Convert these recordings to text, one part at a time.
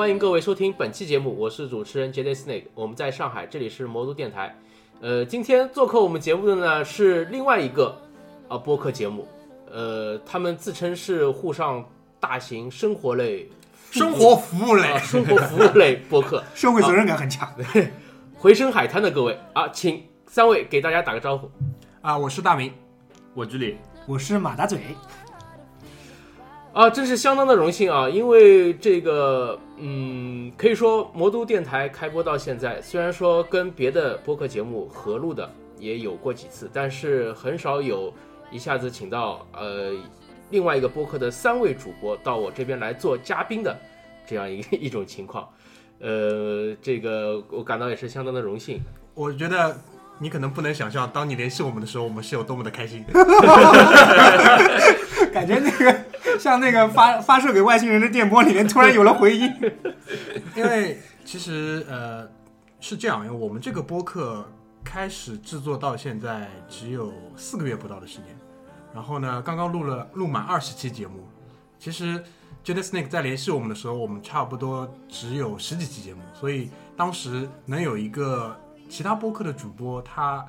欢迎各位收听本期节目，我是主持人 J Day Snake，我们在上海，这里是魔都电台。呃，今天做客我们节目的呢是另外一个啊、播客节目，呃，他们自称是沪上大型生活类、生活服务类啊、，生活服务类播客 社会责任感很强回声海滩的各位啊，请三位给大家打个招呼。啊！我是大明，我居里，我是马大嘴，啊，真是相当的荣幸啊！因为这个，嗯，可以说魔都电台开播到现在，虽然说跟别的播客节目合录的也有过几次，但是很少有一下子请到呃另外一个播客的三位主播到我这边来做嘉宾的这样一一种情况。呃，这个我感到也是相当的荣幸。我觉得你可能不能想象，当你联系我们的时候，我们是有多么的开心。感觉那个像那个发发射给外星人的电波里面突然有了回音。因为其实呃是这样，因为我们这个播客开始制作到现在只有四个月不到的时间，然后呢，刚刚录了录满二十期节目。其实 j a d Snake 在联系我们的时候，我们差不多只有十几期节目，所以当时能有一个其他播客的主播他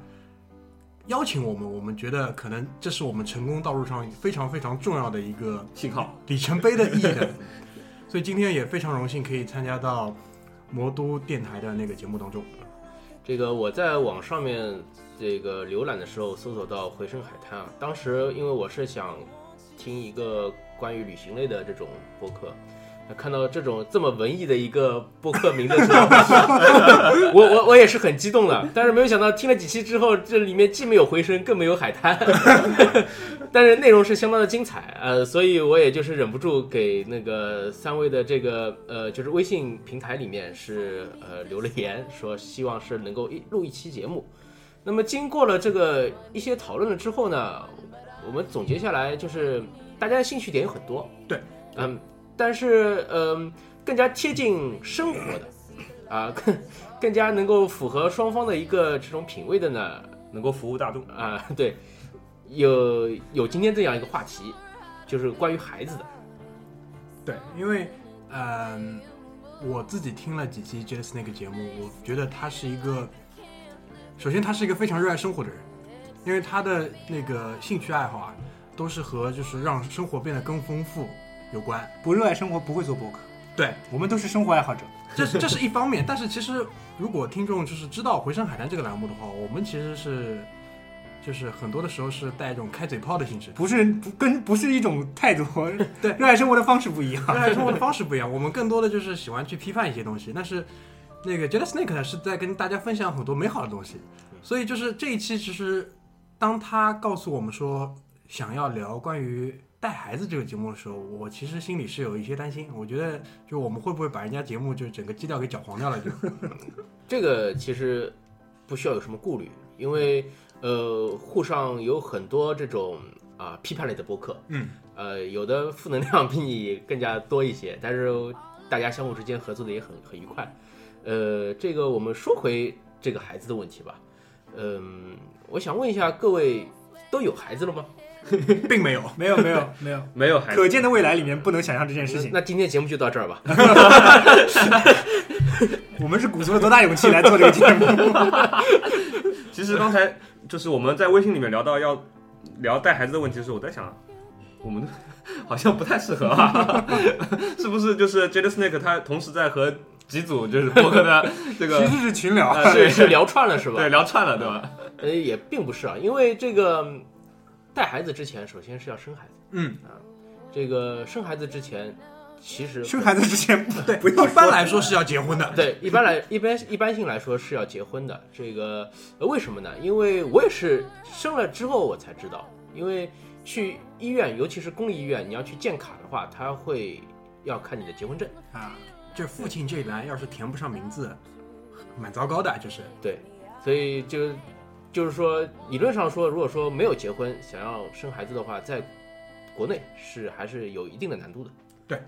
邀请我们，我们觉得可能这是我们成功道路上非常非常重要的一个信号，里程碑的意义的。所以今天也非常荣幸可以参加到魔都电台的那个节目当中。这个我在网上面这个浏览的时候搜索到回声海滩啊，当时因为我是想听一个关于旅行类的这种播客，那看到这种这么文艺的一个播客名的时候，我我我也是很激动的，但是没有想到听了几期之后，这里面既没有回声，更没有海滩，但是内容是相当的精彩，呃，所以我也就是忍不住给那个三位的这个呃，就是微信平台里面是呃留了言，说希望是能够一录一期节目。那么经过了这个一些讨论了之后呢，我们总结下来就是大家的兴趣点有很多，对，嗯，但是嗯、更加贴近生活的啊，更 更加能够符合双方的一个这种品味的呢，能够服务大众。啊，对，有有今天这样一个话题，就是关于孩子的。对，因为嗯、我自己听了几期 j a s 那个节目，我觉得他是一个，首先他是一个非常热爱生活的人，因为他的那个兴趣爱好啊，都是和就是让生活变得更丰富有关。不热爱生活不会做播客，对，我们都是生活爱好者。这是这是一方面，但是其实如果听众就是知道《回声海滩》这个栏目的话，我们其实是就是很多的时候是带一种开嘴炮的性质，不是不跟不是一种态度，对热爱生活的方式不一样。热爱生活的方式不一样，我们更多的就是喜欢去批判一些东西，但是那个 Jada Snake 呢是在跟大家分享很多美好的东西，所以就是这一期其实当他告诉我们说想要聊关于带孩子这个节目的时候，我其实心里是有一些担心，我觉得就我们会不会把人家节目就整个基调给搅黄掉了就。这个其实不需要有什么顾虑，因为呃，沪上有很多这种啊、批判类的播客，嗯，呃，有的负能量比你更加多一些，但是大家相互之间合作的也很很愉快。呃，这个我们说回这个孩子的问题吧，嗯、我想问一下各位，都有孩子了吗？并没有。没有没有没有，没有孩子，可见的未来里面不能想象这件事情。那今天节目就到这儿吧。我们是鼓足了多大勇气来做这个节目？其实刚才就是我们在微信里面聊到要聊带孩子的问题的时候，我在想，我们好像不太适合啊，是不是？就是 Jada Snake 他同时在和几组就是播客的这个其实是群聊。呃是是聊串了是吧？对聊串了对吧？呃，也并不是啊，因为这个嗯带孩子之前，首先是要生孩子。嗯啊，这个生孩子之前，其实生孩子之前不对，不要一般来说是要结婚的。对一般来一般一般性来说是要结婚的。这个、呃、为什么呢？因为我也是生了之后我才知道，因为去医院，尤其是公立医院，你要去建卡的话，他会要看你的结婚证。啊，这父亲这一栏要是填不上名字，蛮糟糕的，就是。对，所以就就是说，理论上说，如果说没有结婚，想要生孩子的话，在国内是还是有一定的难度的。对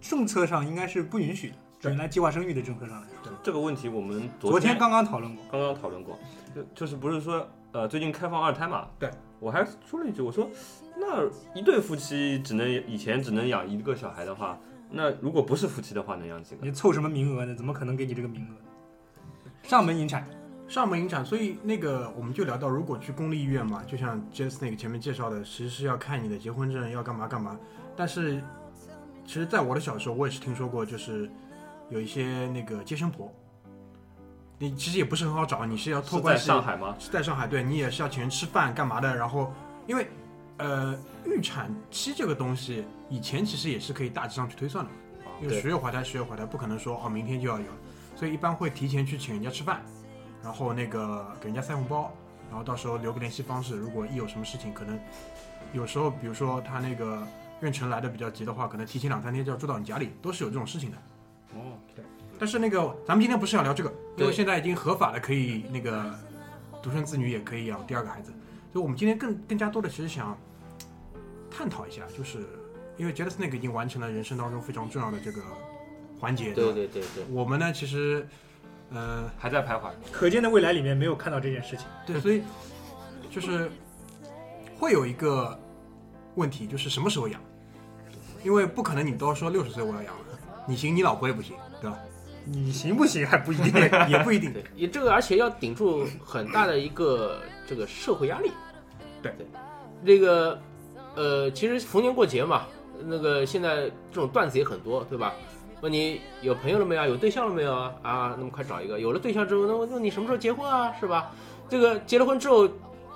政策上应该是不允许的。原来计划生育的政策上来说，这个问题我们昨天天刚刚讨论过。刚刚讨论过，就就是不是说呃最近开放二胎嘛？对，我还说了一句，我说那一对夫妻只能以前只能养一个小孩的话，那如果不是夫妻的话，能养几个？你凑什么名额呢？怎么可能给你这个名额？上门引产，上门引产，所以那个我们就聊到，如果去公立医院嘛，就像 Jess 那个前面介绍的，其实是要看你的结婚证，要干嘛干嘛。但是，其实在我的小时候，我也是听说过，就是有一些那个接生婆，你其实也不是很好找，你是要托是在关系，上海吗？是在上海，对你也是要请人吃饭干嘛的。然后，因为呃，预产期这个东西，以前其实也是可以大致上去推算的，因为十月怀胎，十月怀胎，不可能说哦明天就要有，所以一般会提前去请人家吃饭，然后那个给人家塞红包，然后到时候留个联系方式，如果一有什么事情，可能有时候比如说他那个妊娠来的比较急的话，可能提前两三天就要住到你家里，都是有这种事情的。哦，对但是那个咱们今天不是要聊这个，因为现在已经合法的可以那个独生子女也可以养第二个孩子，所以我们今天更更加多的其实想探讨一下，就是因为 e t s 那个已经完成了人生当中非常重要的这个环节，对对对对，我们呢其实呃还在徘徊。可见的未来里面没有看到这件事情。对，所以就是会有一个问题，就是什么时候养，因为不可能你都说六十岁我要养了，你行你老婆也不行，对吧？你行不行还不一定。也不一定。对，也这个而且要顶住很大的一个这个社会压力。对对，这个呃，其实逢年过节嘛，那个现在这种段子也很多，对吧？问你有朋友了没有？有对象了没有啊？啊，那么快找一个。有了对象之后，那我问你什么时候结婚啊？是吧？这个结了婚之后，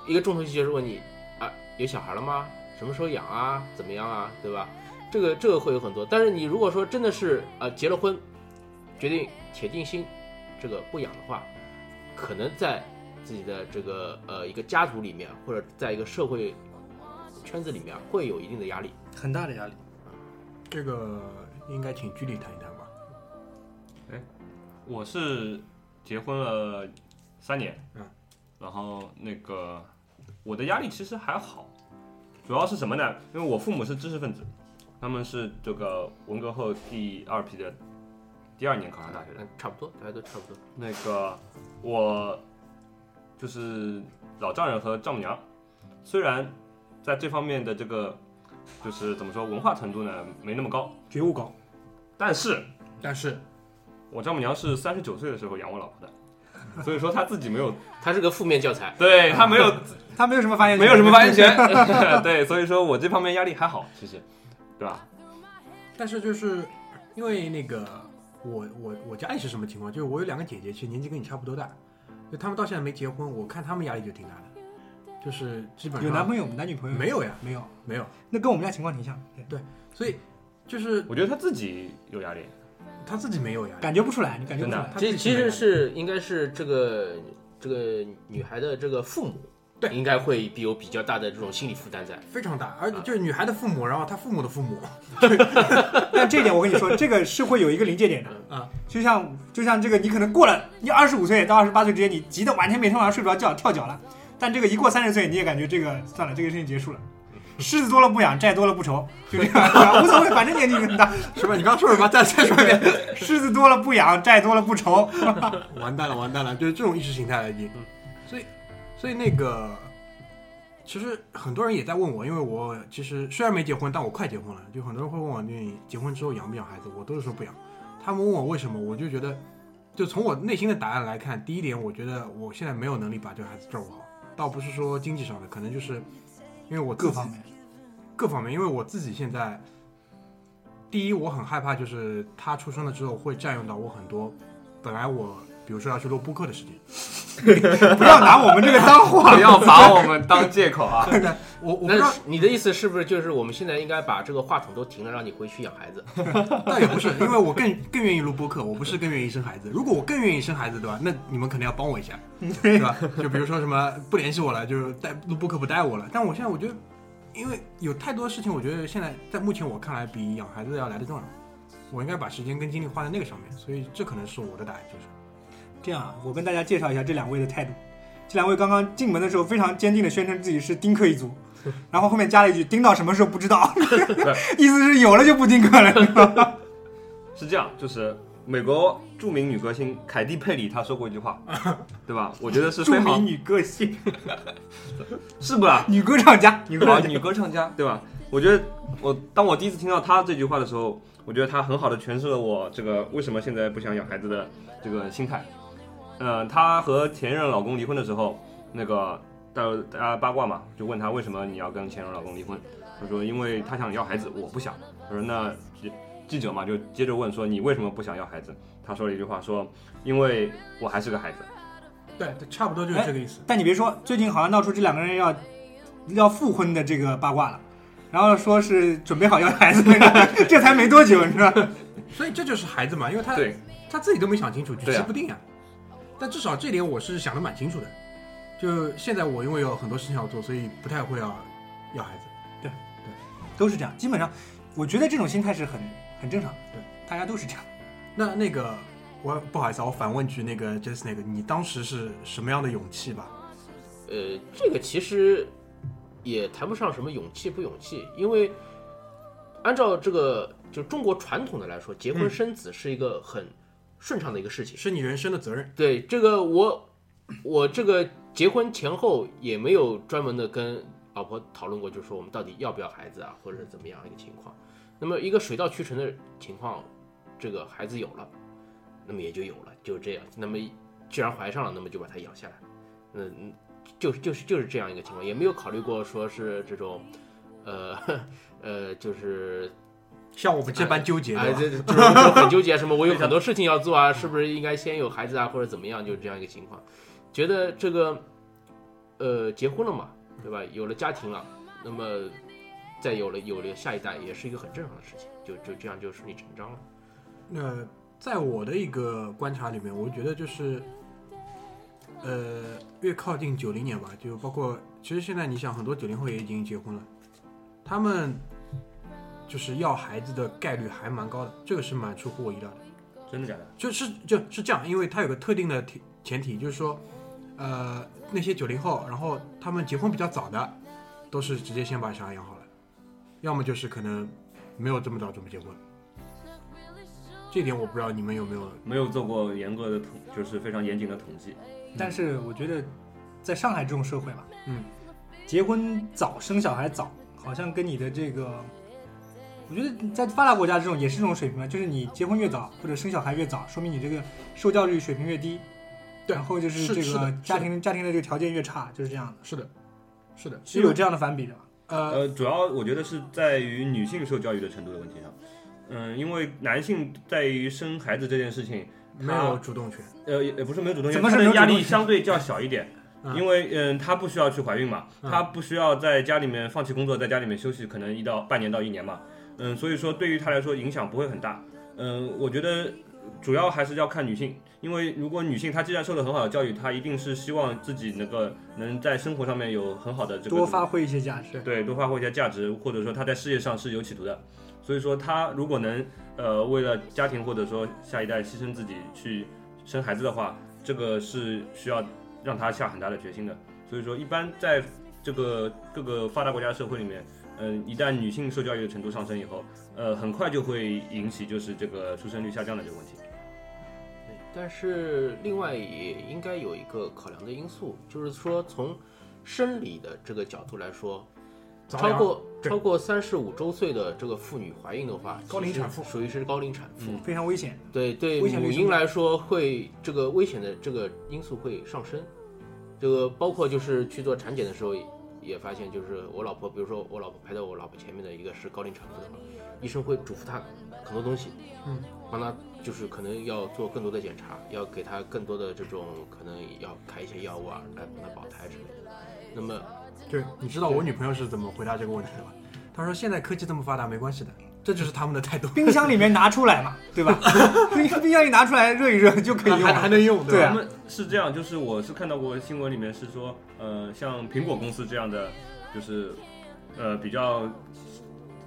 一个重头戏就是问你啊，有小孩了吗？什么时候养啊？怎么样啊？对吧？这个这个会有很多。但是你如果说真的是啊结了婚，决定铁定心这个不养的话，可能在自己的这个呃一个家族里面，或者在一个社会圈子里面，会有一定的压力。很大的压力。这个应该请居里谈一谈吧。哎我是结婚了三年，嗯，然后那个我的压力其实还好，主要是什么呢？因为我父母是知识分子，他们是这个文革后第二批的，第二年考上大学的。嗯，差不多，大家都差不多。那个我就是老丈人和丈母娘，虽然在这方面的这个就是怎么说文化程度呢没那么高，觉悟高，但是但是我丈母娘是三十九岁的时候养我老婆的，所以说她自己没有，她是个负面教材。对她没有 她没有什么发言权，没有什么发言权，对，所以说我这方面压力还好，其实，对吧？但是就是因为那个我我我家里是什么情况？就是我有两个姐姐，其实年纪跟你差不多大，就他们到现在没结婚，我看他们压力就挺大的，就是基本上有男朋友男女朋友？没有呀？没有，没有，那跟我们家情况挺像，对所以就是我觉得他自己有压力，他自己没有压力，感觉不出来，你感觉不出来。他其实其实是应该是这个这个女孩的这个父母，对。应该会比有比较大的这种心理负担在。非常大，而且就是女孩的父母，然后她父母的父母，但这一点我跟你说，这个是会有一个临界点的。啊，就像就像这个，你可能过了你二十五岁到二十八岁之间，你急得完全每天晚上睡不着觉，跳脚了。但这个一过三十岁，你也感觉这个算了，这个事情结束了。狮子多了不养，债多了不愁，就这样，无所谓，反正年纪很大。是吧？你刚刚说什么？再再说一遍。狮子多了不养，债多了不愁。完蛋了，完蛋了，就是这种意识形态了已经。所以，所以那个，其实很多人也在问我，因为我其实虽然没结婚，但我快结婚了。就很多人会问我，你结婚之后养不养孩子？我都是说不养。他们问我为什么，我就觉得，就从我内心的答案来看，第一点，我觉得我现在没有能力把这个孩子照顾好，倒不是说经济上的，可能就是因为我各方面，各方面，因为我自己现在，第一，我很害怕，就是他出生了之后会占用到我很多本来我比如说要去录播客的时间，不要拿我们这个当话不。要把我们当借口啊！我我不知道那你的意思是不是就是我们现在应该把这个话筒都停了，让你回去养孩子？倒也不是，因为我更更愿意录播客，我不是更愿意生孩子。如果我更愿意生孩子，对吧？那你们可能要帮我一下，对吧？就比如说什么不联系我了，就是带录播客不带我了。但我现在我觉得，因为有太多事情，我觉得现在在目前我看来比养孩子要来的重要。我应该把时间跟精力花在那个上面，所以这可能是我的答案，就是这样啊，我跟大家介绍一下这两位的态度。这两位刚刚进门的时候非常坚定的宣称自己是丁克一族，然后后面加了一句“丁到什么时候不知道”，意思是有了就不丁克了？是这样，就是美国著名女歌星凯蒂佩里她说过一句话，对吧？我觉得是著非常名女歌星、是不啦？女歌唱家、女歌啊，唱家。女歌唱家，对吧？我觉得我当我第一次听到她这句话的时候，我觉得她很好的诠释了我这个为什么现在不想养孩子的这个心态。呃，她和前任老公离婚的时候，那个大大家八卦嘛，就问她为什么你要跟前任老公离婚？她说因为她想要孩子，我不想。她说那记者嘛就接着问说你为什么不想要孩子？她说了一句话说因为我还是个孩子。对，差不多就是这个意思。但你别说，最近好像闹出这两个人要要复婚的这个八卦了，然后说是准备好要孩子那个，这才没多久，你知道？所以这就是孩子嘛，因为他对，他自己都没想清楚，举棋不定啊。但至少这点我是想的蛮清楚的。就现在我因为有很多事情要做，所以不太会要要孩子。对对都是这样，基本上，我觉得这种心态是很很正常的，对，大家都是这样。那那个我不好意思啊，我反问句那个 Just 那个，你当时是什么样的勇气吧？呃，这个其实也谈不上什么勇气不勇气，因为按照这个就中国传统的来说，结婚嗯生子是一个很顺畅的一个事情。是你人生的责任。对这个我我这个结婚前后也没有专门的跟老婆讨论过，就是说我们到底要不要孩子啊，或者是怎么样一个情况。那么一个水到渠成的情况，这个孩子有了，那么也就有了，就是这样。那么既然怀上了，那么就把它养下来。嗯，嗯就是就是就是这样一个情况，也没有考虑过说是这种，呃 呃，就是像我们这般纠结哎，的，这这就是很纠结，什么我有 很多事情要做啊，是不是应该先有孩子啊，或者怎么样，就是这样一个情况。觉得这个，呃，结婚了嘛，对吧？有了家庭了，那么再有了有了下一代，也是一个很正常的事情，就就这样就顺理成章了。那在我的一个观察里面，我觉得就是，呃，越靠近九零年吧，就包括其实现在你想，很多九零后也已经结婚了，他们就是要孩子的概率还蛮高的，这个是蛮出乎我意料的。真的假的？就是就是这样，因为它有个特定的前前提，就是说，呃，那些九零后，然后他们结婚比较早的，都是直接先把小孩养好了，要么就是可能没有这么早准备结婚。这点我不知道你们有没有没有做过严格的统，就是非常严谨的统计。但是我觉得，在上海这种社会嘛，嗯，结婚早生小孩早，好像跟你的这个，我觉得在发达国家这种也是这种水平嘛，就是你结婚越早或者生小孩越早，说明你这个受教育水平越低，对然后就是是这个家庭家庭的这个条件越差，就是这样的，是的，是的，是有这样的反比的。呃，呃，主要我觉得是在于女性受教育的程度的问题上。嗯，因为男性在于生孩子这件事情，没有主动权，呃，也也不是没有主动权，怎么是他的压力相对较小一点。嗯因为嗯，她不需要去怀孕嘛，嗯她不需要在家里面放弃工作，在家里面休息，可能一到半年到一年嘛。嗯，所以说对于他来说影响不会很大。嗯，我觉得主要还是要看女性，因为如果女性她既然受了很好的教育，她一定是希望自己能够能在生活上面有很好的这个多发挥一些价值。对，多发挥一些价值，或者说她在事业上是有企图的。所以说，她如果能呃为了家庭或者说下一代牺牲自己去生孩子的话，这个是需要让她下很大的决心的。所以说，一般在这个各个发达国家社会里面，嗯、一旦女性受教育的程度上升以后，呃，很快就会引起就是这个出生率下降的这个问题。对，但是另外也应该有一个考量的因素，就是说从生理的这个角度来说，超过超过三十五周岁的这个妇女怀孕的话，高龄产妇属于是高龄产妇。嗯非常危险。对对，母婴来说会这个危险的这个因素会上升。这个包括就是去做产检的时候也发现，就是我老婆，比如说我老婆排在我老婆前面的一个是高龄产妇的话，医生会嘱咐她很多东西，嗯，帮她就是可能要做更多的检查，要给她更多的这种可能要开一些药物啊，来帮她保胎之类的。那么对，你知道我女朋友是怎么回答这个问题的吗？她说现在科技这么发达，没关系的，这就是他们的态度，冰箱里面拿出来嘛，对吧？冰冰箱里拿出来热一热就可以用还还。能用，对啊他们是这样，就是我是看到过新闻里面是说，呃，像苹果公司这样的，就是呃比较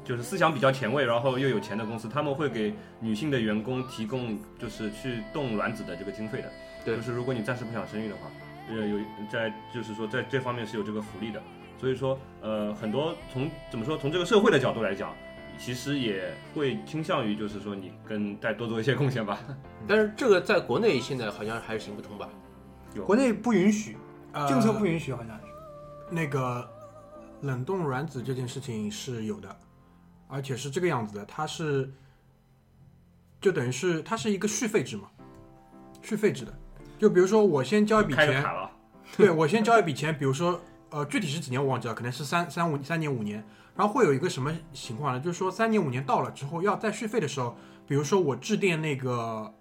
就是思想比较前卫，然后又有钱的公司，他们会给女性的员工提供就是去冻卵子的这个经费的。对就是如果你暂时不想生育的话，呃，有在就是说在这方面是有这个福利的。所以说，呃，很多从怎么说，从这个社会的角度来讲，其实也会倾向于就是说你跟再多做一些贡献吧。但是这个在国内现在好像还是行不通吧？国内不允许，呃政策不允许，好像是。那个冷冻卵子这件事情是有的，而且是这个样子的，它是就等于是它是一个续费制嘛，续费制的。就比如说我先交一笔钱，对我先交一笔钱，比如说呃具体是几年我忘记了，可能是三三五三年五年，然后会有一个什么情况呢？就是说三年五年到了之后要再续费的时候，比如说我致电那个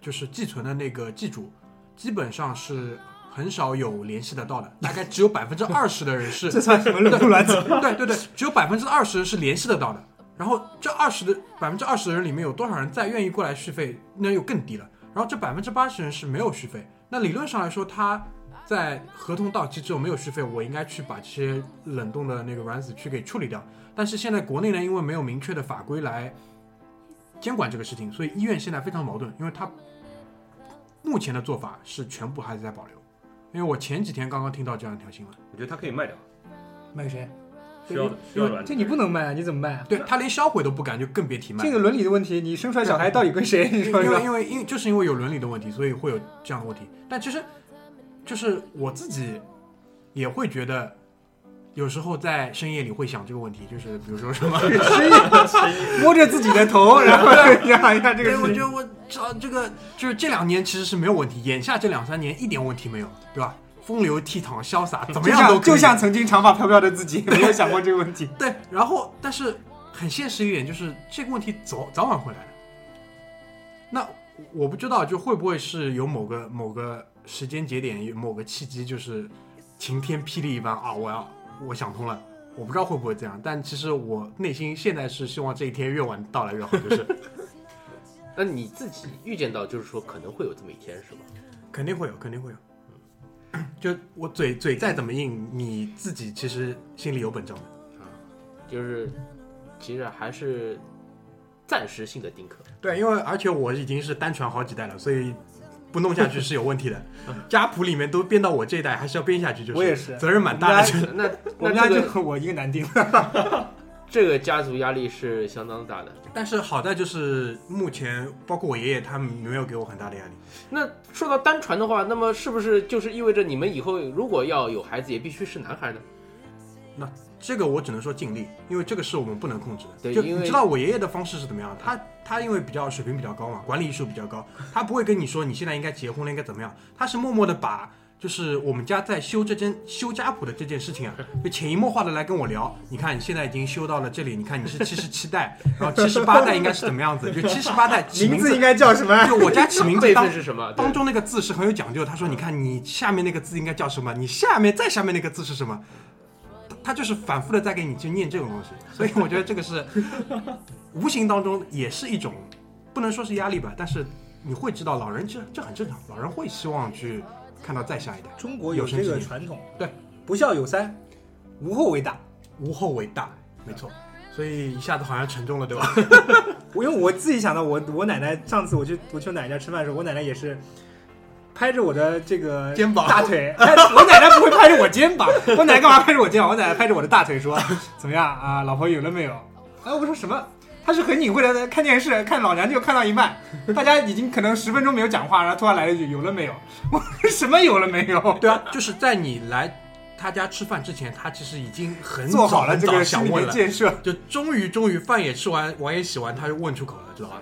就是寄存的那个寄主，基本上是很少有联系得到的，大概只有百分之二十的人是 这算什么冷冻卵子？对对对，只有百分之二十是联系得到的。然后这二十的百分之二十的人里面有多少人再愿意过来续费，那又更低了。然后这百分之八十人是没有续费。那理论上来说，他在合同到期之后没有续费，我应该去把这些冷冻的那个卵子去给处理掉。但是现在国内呢，因为没有明确的法规来监管这个事情，所以医院现在非常矛盾，因为他目前的做法是全部还是在保留。因为我前几天刚刚听到这样一条新闻。我觉得它可以卖掉，卖给谁？需要需要这你不能卖啊！你怎么卖啊？对他连销毁都不敢，就更别提卖。这个伦理的问题，你生出来小孩到底跟谁？你说因为说。因为因为就是因为有伦理的问题，所以会有这样的问题。但其实，就是我自己也会觉得，有时候在深夜里会想这个问题，就是比如说什么，摸着自己的头，然后想一下这个对，我。觉得我这这个就是这两年其实是没有问题，眼下这两三年一点问题没有，对吧？风流倜傥、潇洒，怎么样都就像曾经长发飘飘的自己，没有想过这个问题。对，然后但是很现实一点，就是这个问题早早晚会来的。那我不知道，就会不会是有某个某个时间节点，有某个契机，就是晴天霹雳一般啊！我要我想通了，我不知道会不会这样，但其实我内心现在是希望这一天越晚到来越好，就是 那你自己预见到，就是说可能会有这么一天，是吧？肯定会有，肯定会有。就我嘴嘴再怎么硬，你自己其实心里有本账的。啊就是其实还是暂时性的丁克。对，因为而且我已经是单传好几代了，所以不弄下去是有问题的。家谱里面都编到我这一代，还是要编下去，就是我也是责任蛮大的。那 那家那这个就我一个男丁，这个家族压力是相当大的。但是好在就是目前包括我爷爷他们没有给我很大的压力。那说到单传的话，那么是不是就是意味着你们以后如果要有孩子，也必须是男孩呢？这个我只能说尽力，因为这个是我们不能控制的。就对就你知道我爷爷的方式是怎么样？他他因为比较水平比较高嘛，管理艺术比较高，他不会跟你说你现在应该结婚了，应该怎么样，他是默默的把就是我们家在修这间修家谱的这件事情啊，就潜移默化的来跟我聊。你看你现在已经修到了这里，你看你是七十七代，然后七十八代应该是怎么样子？就七十八代 起名名字应该叫什么？就我家起名字 是什么？当中那个字是很有讲究。他说：“你看，你下面那个字应该叫什么？你下面再下面那个字是什么？”他他就是反复的在给你去念这种东西，所以我觉得这个是无形当中也是一种，不能说是压力吧，但是你会知道老人这这很正常，老人会希望去看到再下一代，中国有这个传统，对，不孝有三，无后为大。无后为大，没错。所以一下子好像沉重了，对吧？我 因为我自己想到我我奶奶上次我去我去我奶奶家吃饭的时候，我奶奶也是拍着我的这个肩膀大腿，拍我奶奶不会拍着我肩膀，我奶奶干嘛拍着我肩膀？我奶奶拍着我的大腿说：“怎么样啊，老婆有了没有？”哎，我说什么？他是很隐晦的在看电视，看老娘就看到一半，大家已经可能十分钟没有讲话，然后突然来了一句：“有了没有？” 我说什么有了没有？对啊，就是在你来他家吃饭之前，他其实已经很做好了这个想问建设。就终于终于饭也吃完，碗也洗完，他就问出口了，知道吧？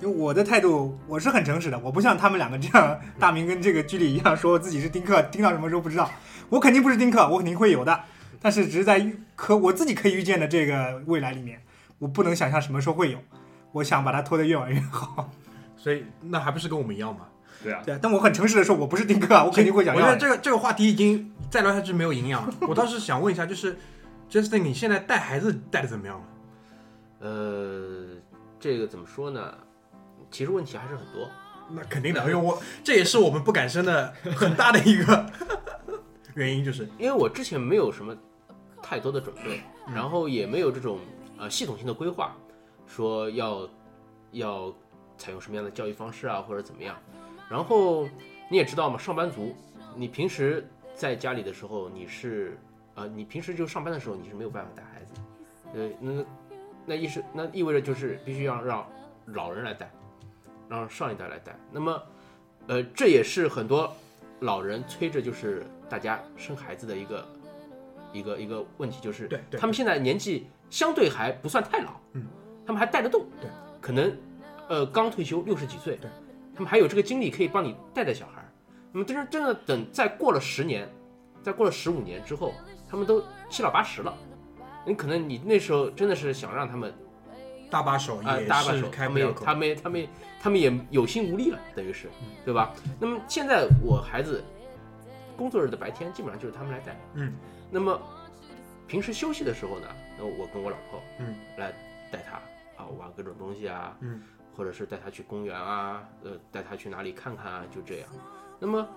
因为我的态度我是很诚实的，我不像他们两个这样，大明跟这个居里一样说自己是丁克，丁到什么时候不知道。我肯定不是丁克，我肯定会有的，但是只是在预可我自己可以预见的这个未来里面，我不能想象什么时候会有。我想把它拖得越晚越好。所以那还不是跟我们一样吗？对啊，对啊，但我很诚实的说，我不是丁克啊，我肯定会讲我觉。得这个这个话题已经再聊下去没有营养了。我倒是想问一下，就是 Justin，你现在带孩子带的怎么样了？呃，这个怎么说呢？其实问题还是很多。那肯定的，因为我这也是我们不敢生的 很大的一个原因，就是因为我之前没有什么太多的准备，然后也没有这种呃系统性的规划，说要要采用什么样的教育方式啊，或者怎么样。然后你也知道嘛，上班族，你平时在家里的时候，你是呃，你平时就上班的时候，你是没有办法带孩子，呃，那那意是那意味着就是必须要让老人来带，让上一代来带。那么，呃，这也是很多老人催着就是大家生孩子的一个一个一个问题，就是他们现在年纪相对还不算太老，嗯，他们还带得动，对，可能呃刚退休六十几岁，对，他们还有这个精力可以帮你带带小孩儿。那么真是真的等再过了十年，再过了十五年之后，他们都七老八十了，你可能你那时候真的是想让他们搭把手啊，也搭把手，是开不了口。他们也他们也他们也有心无力了，等于是，对吧？那么现在我孩子工作日的白天基本上就是他们来带，嗯，那么平时休息的时候呢，那我跟我老婆，嗯，来带他啊玩各种东西啊，嗯，或者是带他去公园啊，呃，带他去哪里看看啊，就这样。那么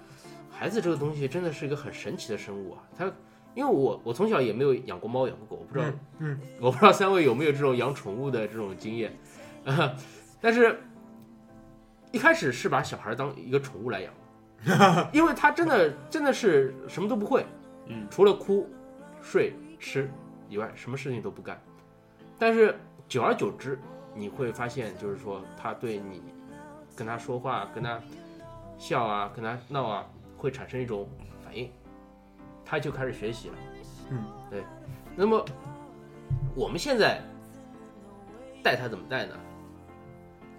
孩子这个东西真的是一个很神奇的生物啊，他。因为我我从小也没有养过猫养过狗，我不知道嗯，我不知道三位有没有这种养宠物的这种经验，啊，但是一开始是把小孩当一个宠物来养，因为他真的真的是什么都不会，嗯，除了哭、睡、吃以外，什么事情都不干。但是久而久之，你会发现，就是说他对你跟他说话、跟他笑啊、跟他闹啊，会产生一种反应，他就开始学习了。嗯，对。那么我们现在带他怎么带呢？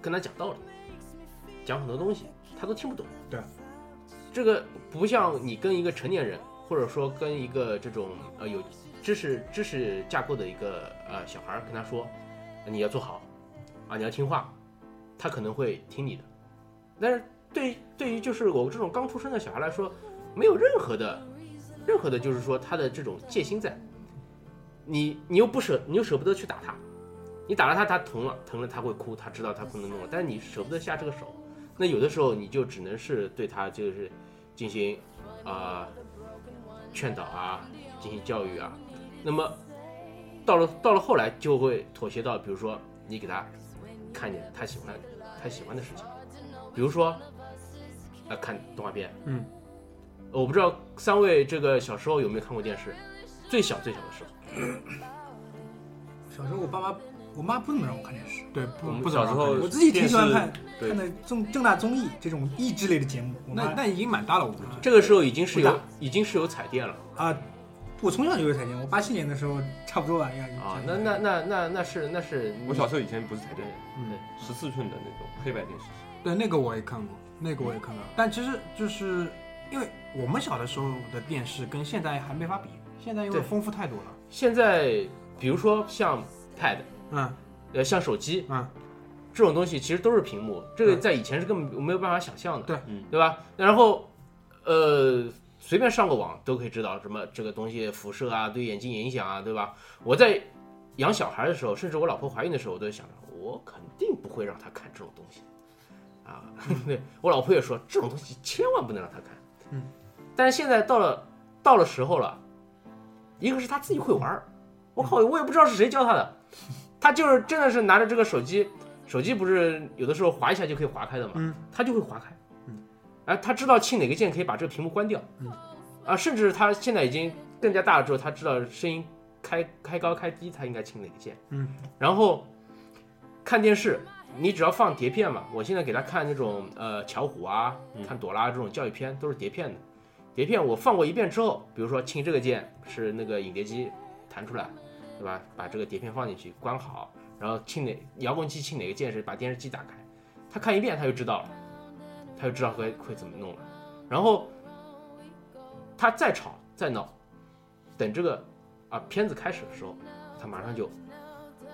跟他讲道理，讲很多东西，他都听不懂。对，这个不像你跟一个成年人，或者说跟一个这种呃有知识知识架构的一个呃小孩儿跟他说，你要做好啊，你要听话，他可能会听你的。但是对对于就是我这种刚出生的小孩来说，没有任何的任何的，就是说他的这种戒心在。你你又不舍，你又舍不得去打他，你打了他，他疼了，疼了他会哭，他知道他不能弄了，但是你舍不得下这个手。那有的时候你就只能是对他就是进行啊、劝导啊，进行教育啊。那么到了到了后来就会妥协到，比如说你给他看见他喜欢他喜欢的事情，比如说呃看动画片，嗯，我不知道三位这个小时候有没有看过电视，最小最小的时候。小时候我爸妈，我妈不怎么让我看电视，对，我们不不小时候我自己挺喜欢看看的正正大综艺这种益智类的节目。那那已经蛮大了，我估计。这个时候已经是有已经是有彩电了啊，我从小就有彩电，我八七年的时候差不多吧，应该啊，那那那那那是那是我小时候以前不是彩电，嗯，十四寸的那种黑白电视，对，那个我也看过，那个我也看到。但其实就是因为我们小的时候的电视跟现在还没法比，现在因为丰富太多了。现在比如说像 Pad，嗯呃，像手机嗯，这种东西，其实都是屏幕，这个在以前是根本没有办法想象的，对嗯对吧？然后呃，随便上个网都可以知道什么这个东西辐射啊，对眼睛影响啊，对吧？我在养小孩的时候，甚至我老婆怀孕的时候，我都想着我肯定不会让她看这种东西啊。对我老婆也说这种东西千万不能让她看。嗯，但是现在到了到了时候了，一个是她自己会玩儿，我靠，我也不知道是谁教她的，她就是真的是拿着这个手机，手机不是有的时候划一下就可以划开的嘛，嗯，他就会划开。嗯，哎，他知道亲哪个键可以把这个屏幕关掉。嗯，啊，甚至他现在已经更加大了之后，他知道声音开开高开低，他应该亲哪个键。嗯，然后看电视，你只要放碟片嘛，我现在给他看那种呃巧虎啊，嗯看朵拉这种教育片都是碟片的。碟片我放过一遍之后，比如说亲这个键是那个影碟机弹出来，对吧？把这个碟片放进去，关好，然后清哪遥控器清哪个键是把电视机打开，他看一遍他就知道了，他就知道会会怎么弄了。然后他再吵再闹，等这个啊片子开始的时候，他马上就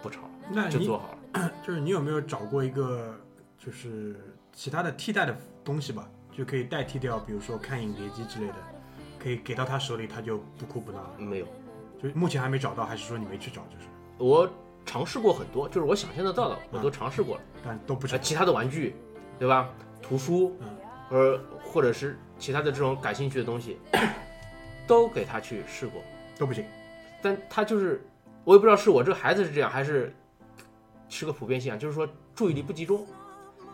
不吵了，那就做好了。就是你有没有找过一个就是其他的替代的东西吧，就可以代替掉，比如说看影碟机之类的，可以给到他手里，他就不哭不闹了。没有，就目前还没找到，还是说你没去找？就是，我尝试过很多，就是我想象得到的，我都尝试过了。但都不成。呃其他的玩具，对吧？图书，嗯，或者或者是其他的这种感兴趣的东西，都给他去试过，都不行。但他就是，我也不知道是我这个孩子是这样，还是是个普遍现象，就是说注意力不集中，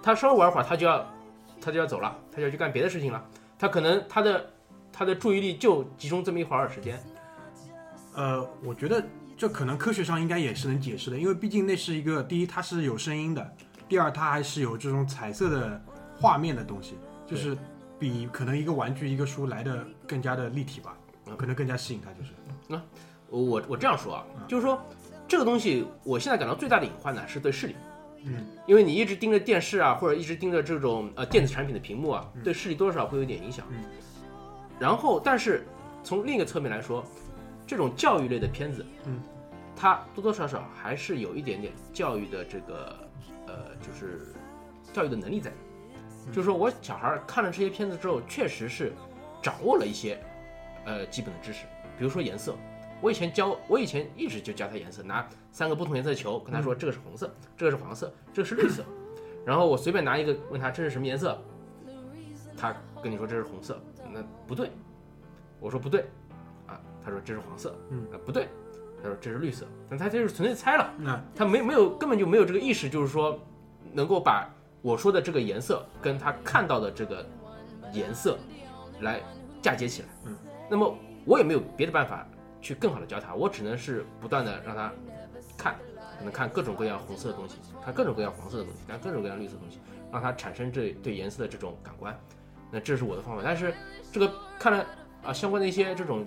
他稍微玩会儿他就要他就要走了，他就要去干别的事情了，他可能他的他的注意力就集中这么一会儿时间，呃，我觉得这可能科学上应该也是能解释的，因为毕竟那是一个第一它是有声音的，第二它还是有这种彩色的画面的东西，就是比可能一个玩具一个书来的更加的立体吧，嗯可能更加吸引他就是。那我我这样说啊，就是说这个东西，我现在感到最大的隐患呢是对视力。嗯，因为你一直盯着电视啊，或者一直盯着这种呃电子产品的屏幕啊，对视力多少会有点影响。嗯然后，但是从另一个侧面来说，这种教育类的片子，嗯，它多多少少还是有一点点教育的这个呃，就是教育的能力在。就是说我小孩儿看了这些片子之后，确实是掌握了一些呃基本的知识，比如说颜色。我以前教，我以前一直就教他颜色，拿三个不同颜色的球，跟他说这个是红色，这个是黄色，这个是绿色，然后我随便拿一个问他这是什么颜色，他跟你说这是红色，那不对，我说不对，啊，他说这是黄色，嗯，啊不对，他说这是绿色，但他就是纯粹猜了，嗯他没没有根本就没有这个意识，就是说能够把我说的这个颜色跟他看到的这个颜色来嫁接起来。嗯，那么我也没有别的办法去更好的教他，我只能是不断的让他看，可能看各种各样红色的东西，看各种各样黄色的东西，看各种各样绿色的东西，让他产生这对颜色的这种感官。那这是我的方法，但是这个看了啊相关的一些这种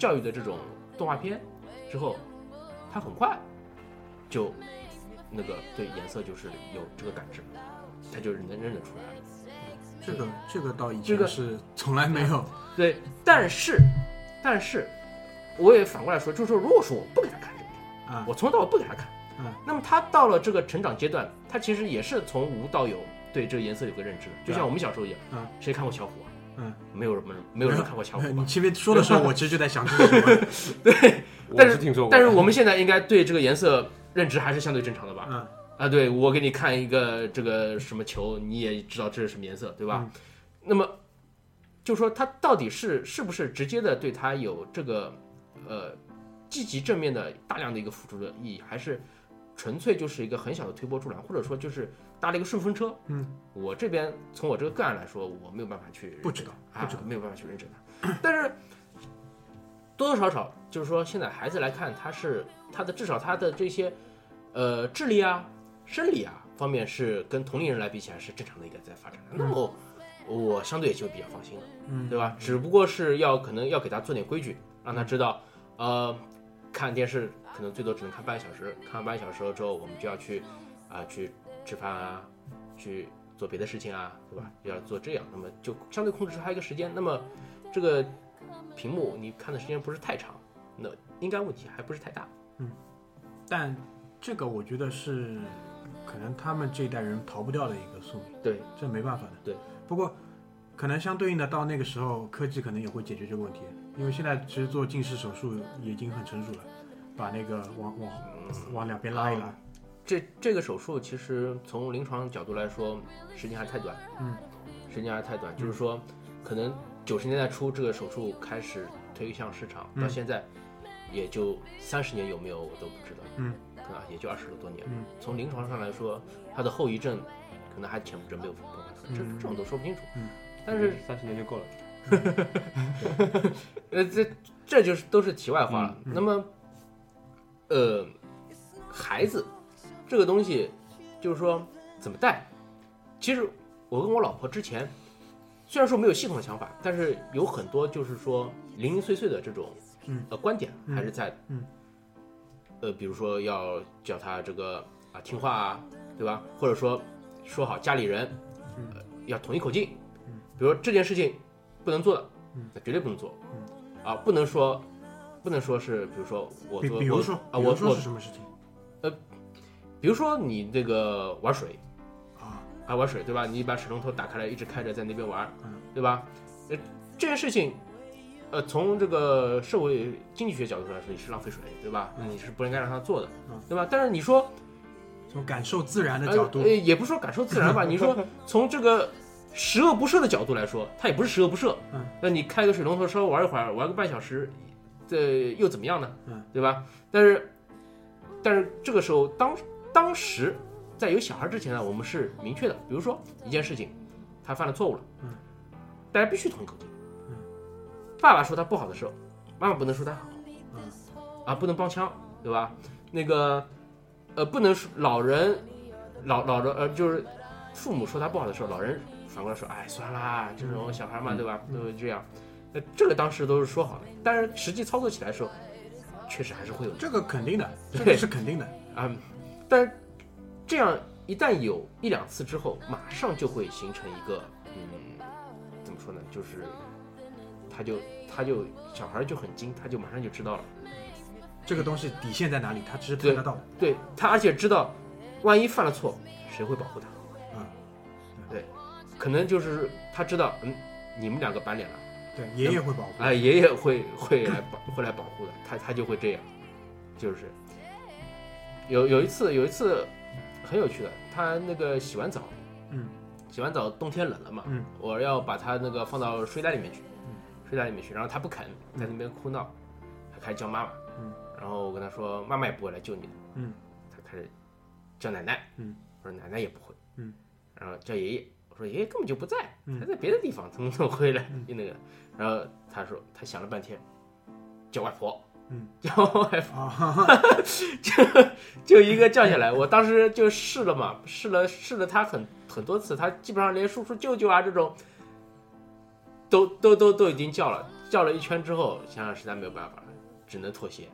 教育的这种动画片之后，他很快就那个对颜色就是有这个感知，他就是能认得出来了。这个这个倒以这个前是从来没有，对，但是但是我也反过来说，就是说，如果说我不给他看这个片，啊。我从头到尾不给他看，嗯，那么他到了这个成长阶段，他其实也是从无到有对这个颜色有个认知。的，就像我们小时候一样，嗯，谁看过小虎啊？嗯，没有人没有人看过巧虎吧 你？前面说的时候，我其实就在想这是什么。对，我但是是听说过，但是我们现在应该对这个颜色认知还是相对正常的吧？嗯啊，对我给你看一个这个什么球，你也知道这是什么颜色，对吧？嗯那么就说它到底是是不是直接的对它有这个呃积极正面的大量的一个辅助的意义，还是纯粹就是一个很小的推波助澜，或者说就是搭了一个顺风车？嗯，我这边从我这个个案来说，我没有办法去不知道啊不知道，没有办法去认证它，但是。多多少少就是说，现在孩子来看，他是他的至少他的这些，呃，智力啊、生理啊方面是跟同龄人来比起来是正常的一个在发展的。那么我相对也就比较放心了，嗯对吧？只不过是要可能要给他做点规矩，让他知道，呃，看电视可能最多只能看半小时，看完半小时之后，我们就要去啊、去吃饭啊，去做别的事情啊，对吧？要做这样，那么就相对控制他一个时间。那么这个屏幕你看的时间不是太长，那应该问题还不是太大。嗯但这个我觉得是可能他们这一代人逃不掉的一个宿命，对，这没办法的。对，不过可能相对应的到那个时候，科技可能也会解决这个问题，因为现在其实做近视手术也已经很成熟了，把那个往往往两边拉一拉。这这个手术其实从临床角度来说，时间还太短，嗯，时间还太短，就是说，可能九十年代初这个手术开始推向市场，嗯到现在也就三十年有没有我都不知道，嗯，可能也就二十多年。嗯从临床上来说，它的后遗症可能还潜伏着没有爆发出来，这嗯这种都说不清楚。嗯，但是三十年就够了。呃，这这就是都是题外话了。那么，呃，孩子这个东西，就是说怎么带？其实我跟我老婆之前虽然说没有系统的想法，但是有很多就是说零零碎碎的这种嗯呃观点嗯还是在。嗯呃，比如说要叫他这个啊听话啊，对吧？或者说说好家里人嗯呃要统一口径嗯，比如说这件事情不能做的嗯，那绝对不能做。啊，不能说，不能说是，比如说我比做我比如说，啊，我比如说我是什么事情比如说你这个玩水啊？啊，玩水对吧？你把水龙头打开来，一直开着在那边玩，嗯对吧？呃，这件事情，呃，从这个社会经济学角度来说，你是浪费水，对吧？那你是不应该让他做的嗯，对吧？但是你说，从感受自然的呃角度 呃，，也不是说感受自然吧，你说从这个十恶不赦的角度来说，它也不是十恶不赦。嗯，那你开个水龙头稍微玩一会儿，玩个半小时，这又怎么样呢？嗯，对吧？但是，但是这个时候当当时在有小孩之前呢，我们是明确的，比如说一件事情，他犯了错误了，嗯，大家必须统一口径。嗯，爸爸说他不好的时候，妈妈不能说他好，嗯啊，不能帮腔，对吧？那个呃，不能说老人老老的呃，就是父母说他不好的时候，老人反过来说，哎，算啦，这种小孩嘛，对吧？都会这样。那这个当时都是说好的，但是实际操作起来的时候，确实还是会有这个肯定的，这对个是肯定的。啊、但是这样一旦有一两次之后，马上就会形成一个，嗯，怎么说呢？就是他就他就小孩就很精，他就马上就知道了。这个东西底线在哪里，他其实看得到的。对他，而且知道，万一犯了错，谁会保护他？啊，对，可能就是他知道，嗯，你们两个板脸了，对，爷爷会保护。哎，爷爷会会来保会来保护的，他他就会这样，就是有有一次有一次很有趣的，他那个洗完澡，嗯，洗完澡冬天冷了嘛，嗯，我要把他那个放到睡袋里面去，嗯。睡袋里面去，然后他不肯，在那边哭闹，他开始叫妈妈，嗯，然后我跟他说妈妈也不会来救你的，嗯，他开始叫奶奶，嗯，我说奶奶也不会，嗯，然后叫爷爷，我说爷爷根本就不在，嗯。他在别的地方，怎么怎么会来嗯。那个，然后他说他想了半天，叫外婆，嗯，叫外婆，啊，哈 哈就就一个叫下来，我当时就试了嘛，试了试了他很很多次，他基本上连叔叔舅舅啊这种，都都都都已经叫了，叫了一圈之后，想想实在没有办法了，只能妥协，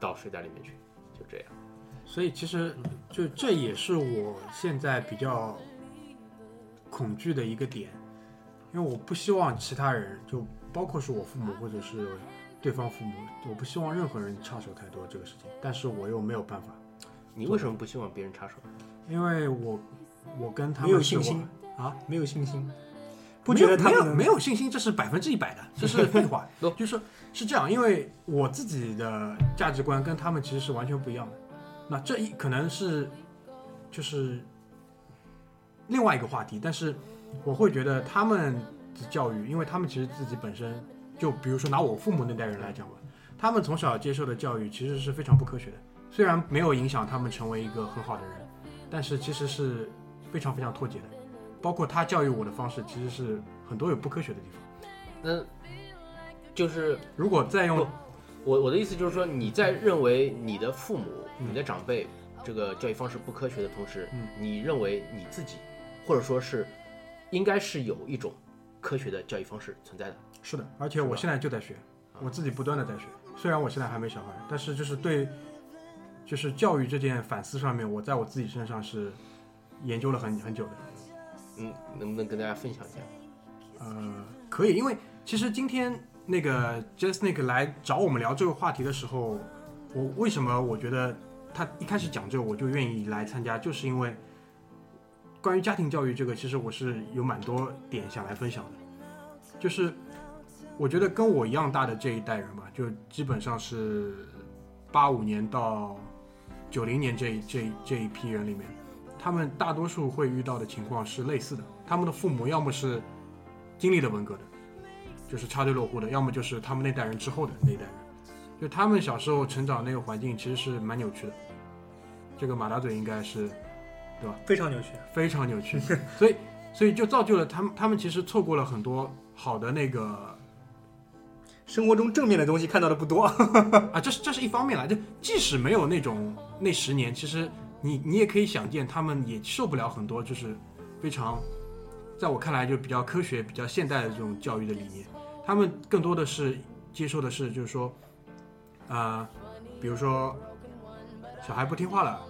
到睡袋里面去，就这样。所以其实就这也是我现在比较恐惧的一个点，因为我不希望其他人，就包括是我父母或者是对方父母，我不希望任何人插手太多这个事情，但是我又没有办法，你为什么不希望别人插手？因为我我跟他们没有信心啊，没有信心，不觉得他没有们没有信心，这是百分之一百的，这是废话。就是是这样，因为我自己的价值观跟他们其实是完全不一样的。那这一可能是就是另外一个话题，但是我会觉得他们的教育，因为他们其实自己本身就比如说拿我父母那代人来讲吧，他们从小接受的教育其实是非常不科学的，虽然没有影响他们成为一个很好的人，但是其实是非常非常脱节的。包括他教育我的方式，其实是很多有不科学的地方。那就是如果再用我我的意思就是说，你在认为你的父母、嗯你的长辈这个教育方式不科学的同时，嗯你认为你自己，或者说是应该是有一种科学的教育方式存在的。是的，而且我现在就在学，我自己不断的在学。虽然我现在还没小孩，但是就是对，就是教育这件反思上面，我在我自己身上是研究了很很久的。嗯，能不能跟大家分享一下？呃，可以，因为其实今天那个 Jasnick 来找我们聊这个话题的时候，我为什么我觉得他一开始讲这个我就愿意来参加，就是因为关于家庭教育这个，其实我是有蛮多点想来分享的，就是我觉得跟我一样大的这一代人吧，就基本上是八五年到九零年这一这一这一批人里面。他们大多数会遇到的情况是类似的，他们的父母要么是经历了文革的，就是插队落户的，要么就是他们那代人之后的那一代人，就他们小时候成长那个环境其实是蛮扭曲的。这个马大嘴应该是对吧非常扭曲。非常扭曲，所以所以就造就了他们，他们其实错过了很多好的那个生活中正面的东西看到的不多，啊，这是这是一方面来，就即使没有那种那十年，其实你你也可以想见，他们也受不了很多就是非常，在我看来就比较科学、比较现代的这种教育的理念。他们更多的是接受的是，就是说，啊、比如说小孩不听话了，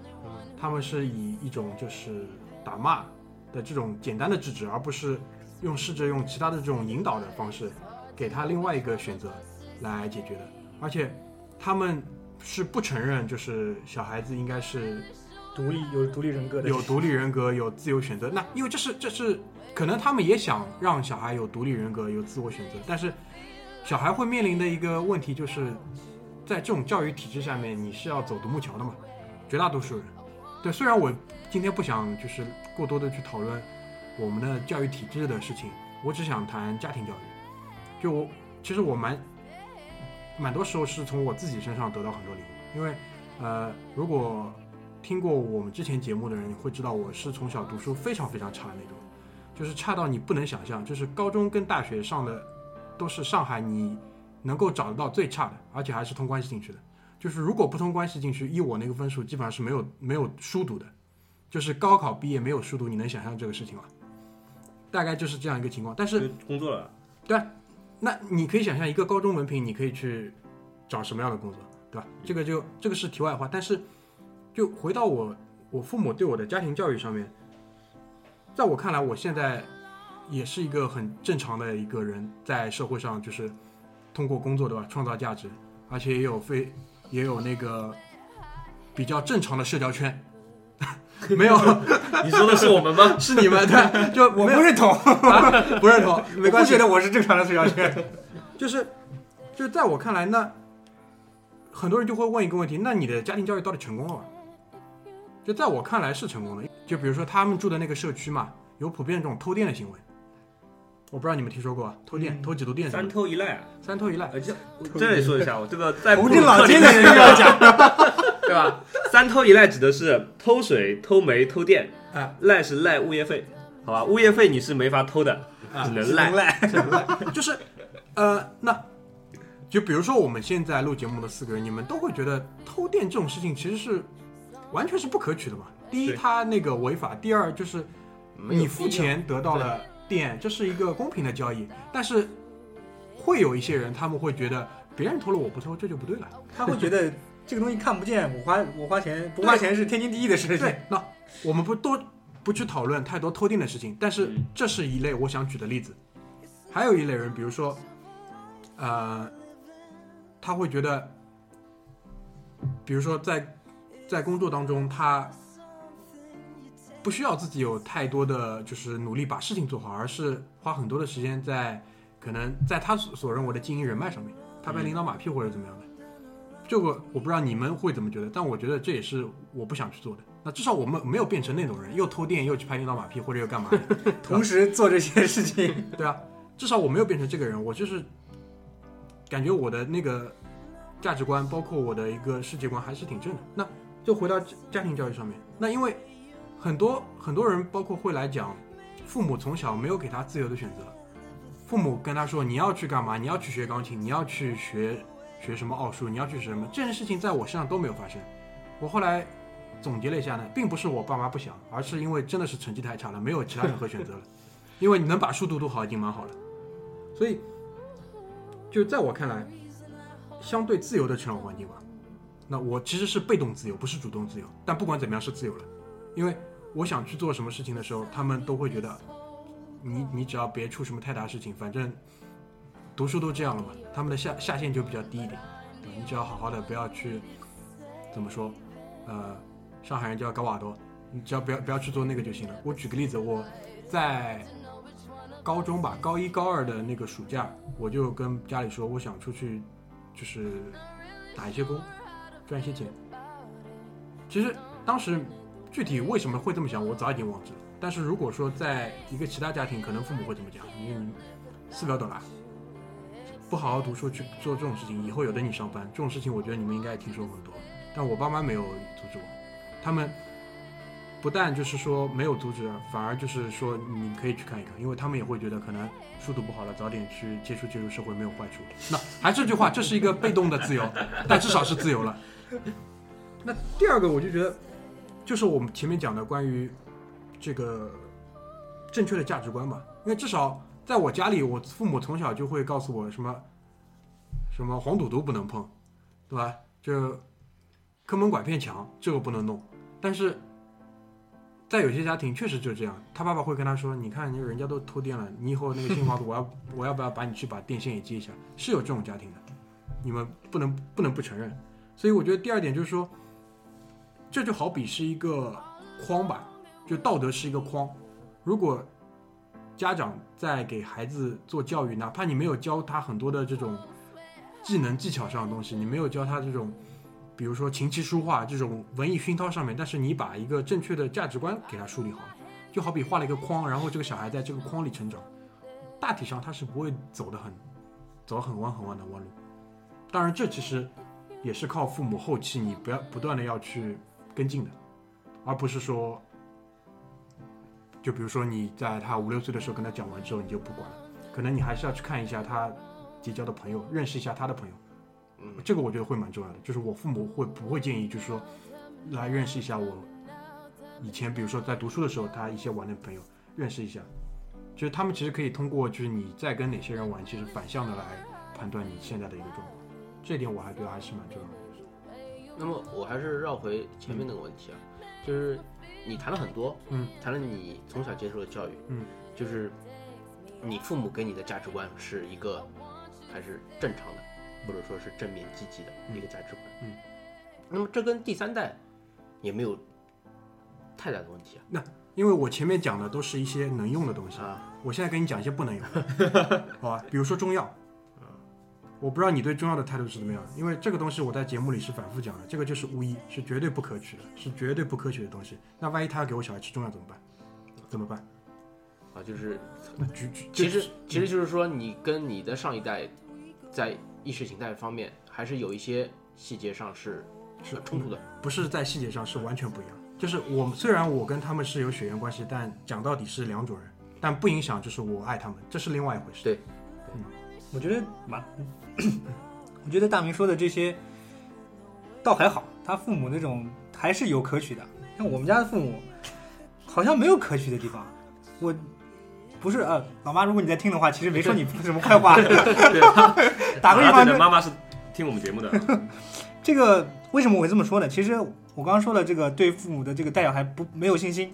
他们是以一种就是打骂的这种简单的制止，而不是用试着用其他的这种引导的方式，给他另外一个选择来解决的。而且他们是不承认，就是小孩子应该是独立有独立人格的，有独立人格、有自由选择。那因为这是这是可能他们也想让小孩有独立人格、有自我选择，但是小孩会面临的一个问题就是，在这种教育体制下面，你是要走独木桥的嘛？绝大多数人，对。虽然我今天不想就是过多的去讨论我们的教育体制的事情，我只想谈家庭教育。就我其实我蛮蛮多时候是从我自己身上得到很多礼物，因为呃，如果听过我们之前节目的人会知道，我是从小读书非常非常差的那种，就是差到你不能想象，就是高中跟大学上的都是上海你能够找得到最差的，而且还是通关系进去的。就是如果不通关系进去，依我那个分数，基本上是没有没有书读的，就是高考毕业没有书读，你能想象这个事情吗？大概就是这样一个情况。但是工作了，那你可以想象，一个高中文凭，你可以去找什么样的工作，对吧？这个就这个是题外话。但是，就回到我我父母对我的家庭教育上面，在我看来，我现在也是一个很正常的一个人，在社会上就是通过工作，对吧？创造价值，而且也有非也有那个比较正常的社交圈。没有，你说的是我们吗？是你们对，就我没有不认同，不认同，没关系我不觉。得我是正常的社交圈。就是，就是在我看来，那很多人就会问一个问题：那你的家庭教育到底成功了吗？就在我看来是成功的。就比如说他们住的那个社区嘛，有普遍这种偷电的行为。我不知道你们听说过啊，偷电、嗯偷几度电什么三，偷一赖啊！三偷一赖。呃，这这里说一下，我这个在我这老街的人要讲，对吧？三偷一赖指的是偷水、偷煤、偷电，啊赖是赖物业费，好吧？物业费你是没法偷的，啊只能赖。赖，就是，呃，那就比如说我们现在录节目的四个人，你们都会觉得偷电这种事情其实是完全是不可取的嘛。第一，对它那个违法；第二，就是你付钱得到了电，这是一个公平的交易。但是会有一些人，他们会觉得别人偷了我不偷，这就不对了。他会觉得这个东西看不见，我花我花钱不花钱是天经地义的事情。对，那我们不多不去讨论太多偷电的事情，但是嗯这是一类我想举的例子。还有一类人，比如说，呃，他会觉得，比如说在在工作当中，他不需要自己有太多的就是努力把事情做好，而是花很多的时间在可能在他所所认为的经营人脉上面，他拍领导马屁或者怎么样的。这个我不知道你们会怎么觉得，但我觉得这也是我不想去做的。那至少我们没有变成那种人，又偷电又去拍领导马屁或者又干嘛的，同时做这些事情，对啊，至少我没有变成这个人，我就是感觉我的那个价值观，包括我的一个世界观还是挺正的。那就回到家家庭教育上面，那因为很多很多人，包括会来讲，父母从小没有给他自由的选择，父母跟他说你要去干嘛，你要去学钢琴，你要去学学什么奥数，你要去学什么，这件事情在我身上都没有发生。我后来总结了一下呢，并不是我爸妈不想，而是因为真的是成绩太差了，没有其他任何选择了。因为你能把书读读好已经蛮好了，所以就在我看来，相对自由的成长环境吧。那我其实是被动自由，不是主动自由。但不管怎么样是自由了，因为我想去做什么事情的时候，他们都会觉得你你只要别出什么太大事情，反正读书都这样了嘛，他们的下下限就比较低一点。对吧你只要好好的，不要去怎么说，呃，上海人叫搞瓦多，你只要不要不要去做那个就行了。我举个例子，我在高中吧，高一高二的那个暑假，我就跟家里说，我想出去，就是打一些工，赚一些钱。其实当时具体为什么会这么想，我早已经忘记了。但是如果说在一个其他家庭，可能父母会这么讲：你四表懂啦，不好好读书去做这种事情，以后有的你上班，这种事情我觉得你们应该也听说很多。但我爸妈没有阻止我，他们不但就是说没有阻止，反而就是说你可以去看一看，因为他们也会觉得可能书读不好了，早点去接触接触社会没有坏处。那还是这句话，这是一个被动的自由，但至少是自由了。那第二个，我就觉得，就是我们前面讲的关于这个正确的价值观吧，因为至少在我家里，我父母从小就会告诉我什么什么黄赌毒不能碰，对吧？就坑蒙拐骗强这个不能弄，但是在有些家庭确实就这样，他爸爸会跟他说：“你看人家都偷电了，你以后那个新房子，我要我要不要把你去把电线也接一下？”是有这种家庭的，你们不能不能不承认。所以我觉得第二点就是说，这就好比是一个框吧，就道德是一个框。如果家长在给孩子做教育，哪怕你没有教他很多的这种技能技巧上的东西，你没有教他这种，比如说琴棋书画这种文艺熏陶上面，但是你把一个正确的价值观给他树立好了，就好比画了一个框，然后这个小孩在这个框里成长，大体上他是不会走得很走很弯很弯的弯路。当然，这其实也是靠父母后期你不要不断的要去跟进的，而不是说，就比如说你在他五六岁的时候跟他讲完之后你就不管了，可能你还是要去看一下他结交的朋友，认识一下他的朋友，嗯这个我觉得会蛮重要的。就是我父母会不会建议，就是说来认识一下我以前，比如说在读书的时候，他一些玩的朋友，认识一下。就是他们其实可以通过就是你在跟哪些人玩，其实反向的来判断你现在的一个状况。这点我还觉得还是蛮重要的。那么我还是绕回前面那个问题啊，就是你谈了很多，嗯，谈了你从小接受的教育，嗯，就是你父母给你的价值观是一个还是正常的，或者说是正面积极的一个价值观，嗯，那么这跟第三代也没有太大的问题啊，那因为我前面讲的都是一些能用的东西，啊，我现在跟你讲一些不能用，好吧？比如说中药，我不知道你对中药的态度是怎么样，因为这个东西我在节目里是反复讲的，这个就是巫医，是绝对不可取的，是绝对不科学的东西。那万一他要给我小孩吃中药怎么办？怎么办？啊，就是那举举，其实其实就是说你跟你的上一代在意识形态方面还是有一些细节上是是冲突的，不是在细节上是完全不一样。就是我们虽然我跟他们是有血缘关系，但讲到底是两种人，但不影响就是我爱他们，这是另外一回事。对我觉得蛮，我觉得大明说的这些倒还好，他父母那种还是有可取的。像我们家的父母，好像没有可取的地方。我不是呃，老妈，如果你在听的话，其实没说你什么坏话。打个比方，妈妈是听我们节目的，这个为什么我会这么说呢？其实我刚刚说了这个对父母的这个带小孩不没有信心，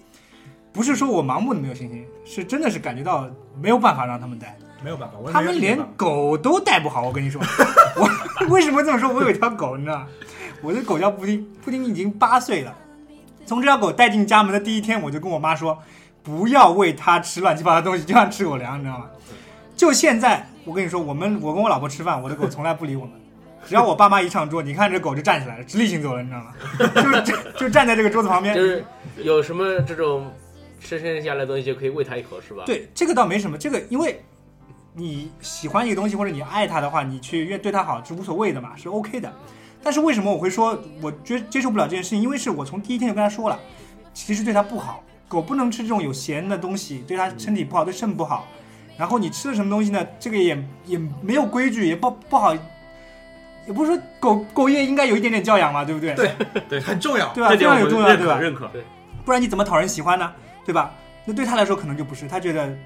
不是说我盲目的没有信心，是真的是感觉到没有办法让他们带。没有办法，我也他们连狗都带不好，我跟你说，我为什么这么说？我有一条狗，你知道吗？我的狗叫布丁，布丁已经八岁了。从这条狗带进家门的第一天，我就跟我妈说，不要喂它吃乱七八糟的东西，就像吃狗粮，你知道吗？就现在，我跟你说，我们我跟我老婆吃饭，我的狗从来不理我们。只要我爸妈一上桌，你看这狗就站起来了，直立行走了，你知道吗？就就就站在这个桌子旁边，就是有什么这种生生下来的东西就可以喂它一口是吧？，对，这个倒没什么，这个因为你喜欢一个东西或者你爱它的话，你去越对它好是无所谓的嘛，是 OK 的。但是为什么我会说我接接受不了这件事情？因为是我从第一天就跟他说了，其实对它不好，狗不能吃这种有咸的东西，对它身体不好，对肾不好。然后你吃的什么东西呢？这个也也没有规矩，也不不好，也不是说狗狗也应该有一点点教养嘛，对不对？对对很重要。对吧？这非常有重要对吧？认可。不然你怎么讨人喜欢呢？对吧？那对他来说可能就不是，他觉得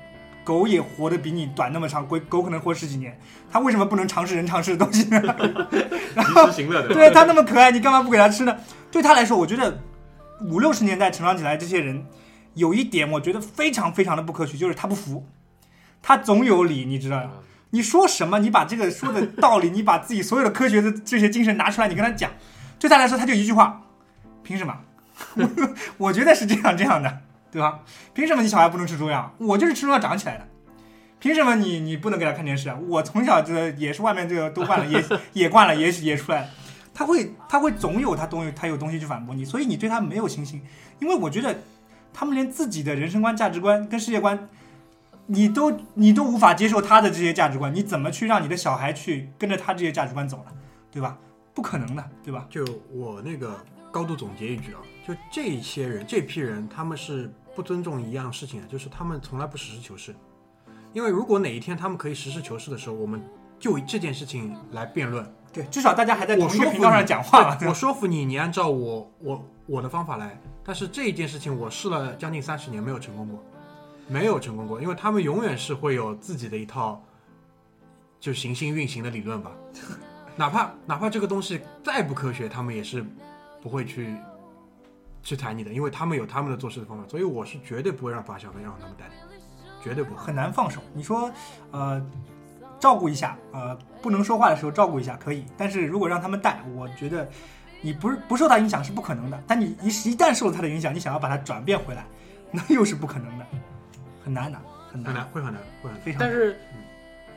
狗也活得比你短那么长，狗狗可能活十几年，它为什么不能尝试人尝试的东西呢？行乐，对吧？对他那么可爱，你干嘛不给它吃呢？对它来说，我觉得五六十年代成长起来这些人，有一点我觉得非常非常的不可取，就是他不服，他总有理，你知道吗？你说什么？你把这个说的道理，你把自己所有的科学的这些精神拿出来，你跟他讲，对他来说，他就一句话：凭什么？我觉得是这样这样的，对吧？凭什么你小孩不能吃中药？我就是吃中药长起来的。凭什么你你不能给他看电视啊？我从小这个也是外面这个都惯了，也也惯了，也也出来了。他会他会总有他东西，他有东西去反驳你，所以你对他没有信心，因为我觉得他们连自己的人生观、价值观跟世界观，你都你都无法接受他的这些价值观，你怎么去让你的小孩去跟着他这些价值观走呢？对吧？不可能的，对吧？就我那个高度总结一句啊，就这些人这批人，他们是不尊重一样事情的，就是他们从来不实事求是。因为如果哪一天他们可以实事求是的时候，我们就以这件事情来辩论。对，至少大家还在我说服同一个频道上讲话嘛，对 我？说服你，你按照我我我的方法来。但是这一件事情我试了将近三十年，没有成功过，没有成功过，因为他们永远是会有自己的一套就行星运行的理论吧。哪怕哪怕这个东西再不科学，他们也是不会去去谈你的，因为他们有他们的做事的方法。所以我是绝对不会让把小孩让他们带的，绝对不会。很难放手。你说，呃，照顾一下，呃，不能说话的时候照顾一下可以，但是如果让他们带，我觉得你不是不受他影响是不可能的。但你一一旦受了他的影响，你想要把它转变回来，那又是不可能的，很难的，很难，很难，会很难，会很难。非常难。但是，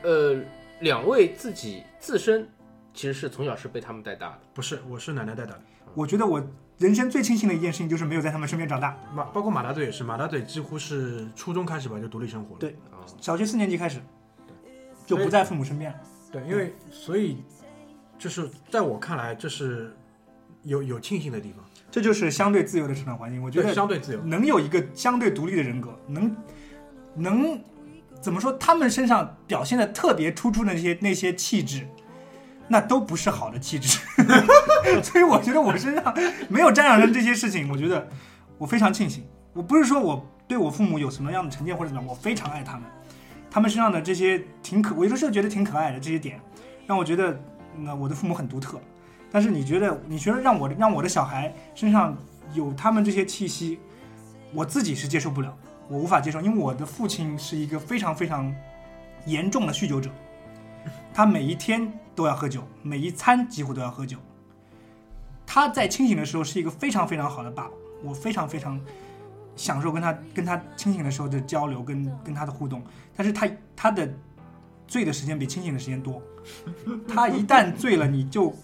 呃，两位自己自身其实是从小是被他们带大的，不是，我是奶奶带大的。我觉得我人生最庆幸的一件事情就是没有在他们身边长大。马包括马大嘴也是，马大嘴几乎是初中开始吧就独立生活了。对啊，小学四年级开始，就不在父母身边了。对，因为所以就是在我看来，这是有有庆幸的地方，这就是相对自由的成长环境。我觉对，得相对自由。能有一个相对独立的人格，能能怎么说？他们身上表现的特别突出的那些那些气质，那都不是好的气质。所以我觉得我身上没有沾染上这些事情，我觉得我非常庆幸。我不是说我对我父母有什么样的成见或者怎么样，我非常爱他们。他们身上的这些挺可，我有的时候觉得挺可爱的这些点，让我觉得那我的父母很独特。但是你觉得，你觉得让我让我的小孩身上有他们这些气息，我自己是接受不了，我无法接受，因为我的父亲是一个非常非常严重的酗酒者，他每一天都要喝酒，每一餐几乎都要喝酒。他在清醒的时候是一个非常非常好的爸爸，我非常非常享受跟他跟他清醒的时候的交流，跟跟他的互动。但是他他的醉的时间比清醒的时间多，他一旦醉了，你就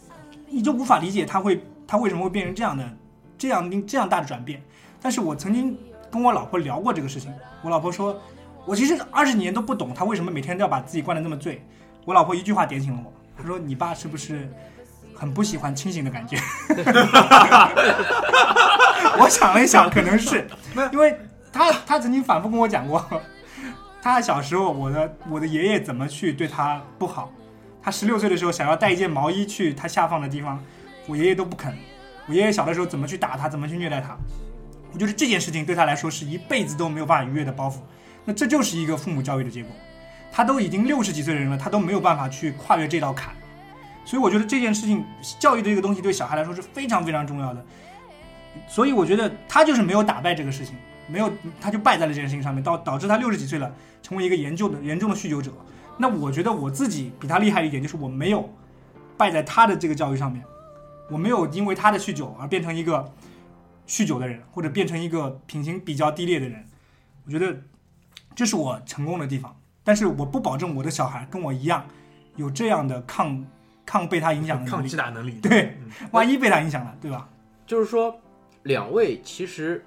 你就无法理解他会他为什么会变成这样的这样这样大的转变。但是我曾经跟我老婆聊过这个事情，我老婆说，我其实二十年都不懂他为什么每天都要把自己灌得那么醉。我老婆一句话点醒了我，她说你爸是不是很不喜欢清醒的感觉？我想了一想，可能是，因为他他曾经反复跟我讲过，他小时候我的我的爷爷怎么去对他不好，他十六岁的时候想要带一件毛衣去他下放的地方，我爷爷都不肯。我爷爷小的时候怎么去打他，怎么去虐待他，我觉得这件事情对他来说是一辈子都没有办法逾越的包袱。那这就是一个父母教育的结果。他都已经六十几岁的人了，他都没有办法去跨越这道坎。所以我觉得这件事情，教育的这个东西对小孩来说是非常非常重要的。所以我觉得他就是没有打败这个事情，没有他就败在了这件事情上面，导导致他六十几岁了，成为一个严重的严重的酗酒者。那我觉得我自己比他厉害一点，就是我没有败在他的这个教育上面，我没有因为他的酗酒而变成一个酗酒的人，或者变成一个品行比较低劣的人。我觉得这是我成功的地方，但是我不保证我的小孩跟我一样有这样的抗抗被他影响的 抗。击打能力。对嗯，万一被他影响了，对吧？就是说，两位其实，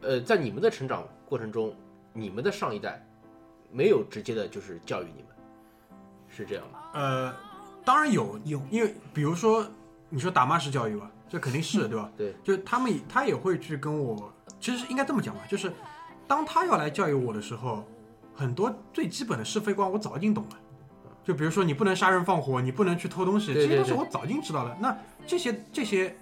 呃，在你们的成长过程中，你们的上一代没有直接的就是教育你们，是这样吗？呃，当然有有因为比如说你说打骂式教育吧，这肯定是对吧？对，就他们他也会去跟我，其实应该这么讲吧，就是当他要来教育我的时候，很多最基本的是非观我早已经懂了。就比如说你不能杀人放火，你不能去偷东西，这些东西我早已经知道了。那这些这些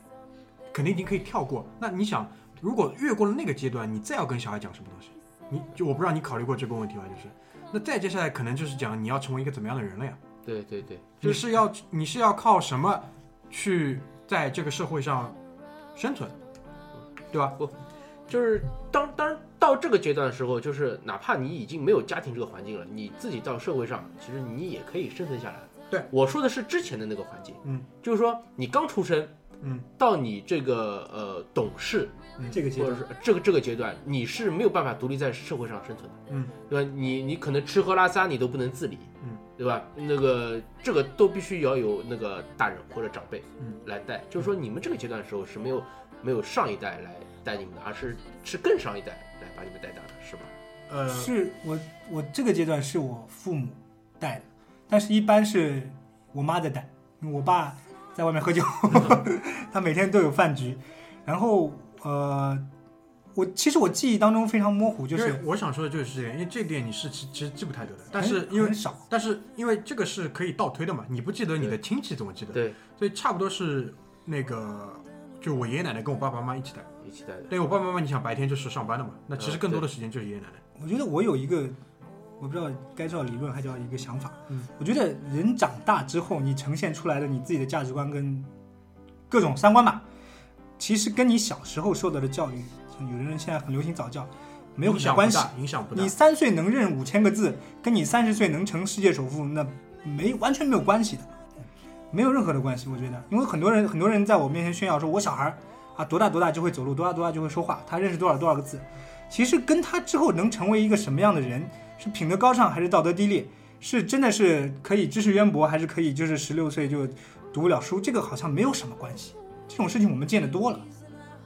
肯定已经可以跳过。那你想，如果越过了那个阶段，你再要跟小孩讲什么东西，你就我不知道你考虑过这个问题吗？就是，那再接下来可能就是讲你要成为一个怎么样的人了呀？对对对，你是要你是要靠什么去在这个社会上生存，对吧？就是当当到这个阶段的时候，就是哪怕你已经没有家庭这个环境了，你自己到社会上，其实你也可以生存下来。对，我说的是之前的那个环境，嗯，就是说你刚出生，嗯，到你这个呃懂事，这个阶段或者是这个这个阶段，你是没有办法独立在社会上生存的，嗯，对吧？你你可能吃喝拉撒你都不能自理，嗯，对吧？那个这个都必须要有那个大人或者长辈，嗯，来带。就是说你们这个阶段的时候是没有没有上一代来带你们的，而是是更上一代来把你们带大的，是吧？呃，是我我这个阶段是我父母带的，但是一般是我妈在带，因为我爸在外面喝酒，他每天都有饭局，然后呃，我其实我记忆当中非常模糊，就是我想说的就是这点，因为这点你是其其实记不太得的，但是因为很少，但是因为这个是可以倒推的嘛，你不记得你的亲戚怎么记得？对，所以差不多是那个，就我爷爷奶奶跟我爸爸妈妈一起带。一起带的。对我爸爸妈妈，你想白天就是上班的嘛，那其实嗯更多的时间就是爷爷奶奶。我觉得我有一个，我不知道该叫理论还叫一个想法。嗯，我觉得人长大之后，你呈现出来的你自己的价值观跟各种三观吧，其实跟你小时候受到的教育，像有的人现在很流行早教，没有影很大关系。响不大，影响不大你。三岁能认五千个字，跟你三十岁能成世界首富，那没完全没有关系的，没有任何的关系。我觉得，因为很多人很多人在我面前炫耀说，我小孩儿啊多大多大就会走路，多大多大就会说话，他认识多少多少个字，其实跟他之后能成为一个什么样的人，是品德高尚还是道德低劣，是真的是可以知识渊博，还是可以就是十六岁就读不了书，这个好像没有什么关系。这种事情我们见得多了。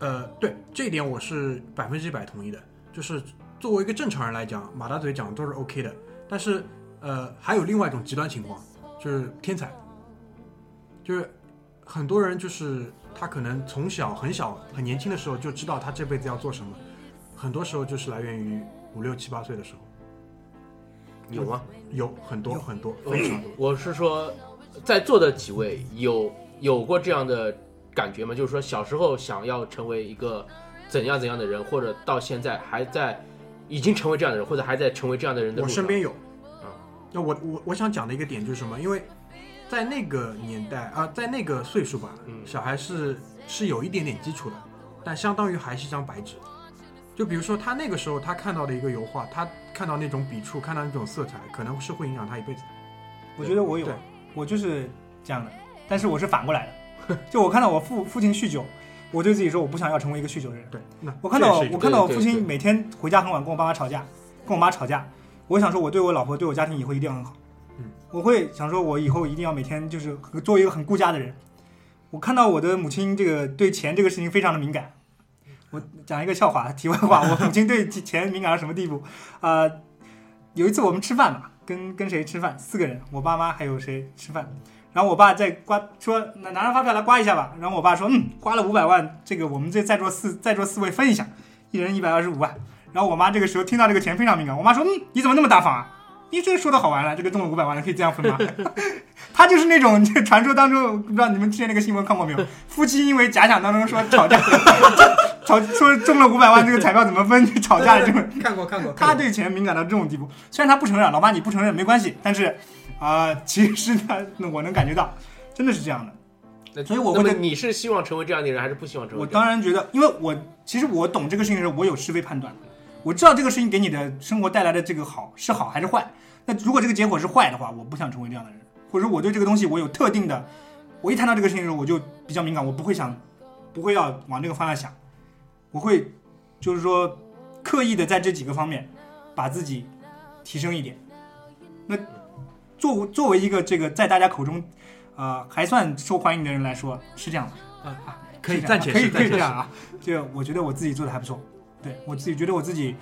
呃，对这一点我是百分之一百同意的。就是作为一个正常人来讲，马大嘴讲的都是 OK 的。但是呃，还有另外一种极端情况，就是天才，就是很多人就是他可能从小很小很年轻的时候就知道他这辈子要做什么，很多时候就是来源于五六七八岁的时候，有吗？有很多有很多非常多。我是说，在座的几位有有过这样的感觉吗？就是说小时候想要成为一个怎样怎样的人，或者到现在还在已经成为这样的人，或者还在成为这样的人的。我身边有啊。那我我我想讲的一个点就是什么？因为在那个年代啊，在那个岁数吧，嗯小孩是是有一点点基础的，但相当于还是一张白纸。就比如说他那个时候他看到的一个油画，他看到那种笔触，看到那种色彩，可能是会影响他一辈子的。我觉得我有对，我就是这样的，但是我是反过来的，就我看到我父父亲酗酒，我对自己说我不想要成为一个酗酒的人。对，那我看到我看到我父亲每天回家很晚跟我爸妈吵架，跟我妈吵架，我想说我对我老婆对我家庭以后一定要很好，嗯，我会想说我以后一定要每天就是做一个很顾家的人。我看到我的母亲这个对钱这个事情非常的敏感。我讲一个笑话，题外话，我母亲对钱敏感到什么地步？啊、有一次我们吃饭嘛，跟跟谁吃饭？四个人，我爸妈还有谁吃饭？然后我爸在刮说拿拿张发票来刮一下吧。然后我爸说嗯，刮了五百万，这个我们这在座四在座四位分一下，一人一百二十五万。然后我妈这个时候听到这个钱非常敏感，我妈说嗯，你怎么那么大方啊？你这说的好玩了，这个中了五百万可以这样分吗？他就是那种 这传说当中，不知道你们之前那个新闻看过没有？夫妻因为假想当中说吵架，吵说中了五百万这个彩票怎么分吵架的这种看过看过，他对钱敏感到这种地步，虽然他不承认，老妈你不承认没关系，但是啊、其实他我能感觉到，真的是这样的。那所以我会对那么你是希望成为这样的人，还是不希望成为我这样的人？当然觉得，因为我其实我懂这个事情的时候，我有是非判断，我知道这个事情给你的生活带来的这个好是好还是坏。那如果这个结果是坏的话，我不想成为这样的人，或者我对这个东西我有特定的，我一谈到这个事情的时候，我就比较敏感，我不会想，不会要往这个方向想，我会就是说刻意的在这几个方面把自己提升一点。那作作为一个这个在大家口中，呃还算受欢迎的人来说，是这样的。啊，可以这样暂且可以可以这样啊。这个我觉得我自己做的还不错，对我自己觉得我自己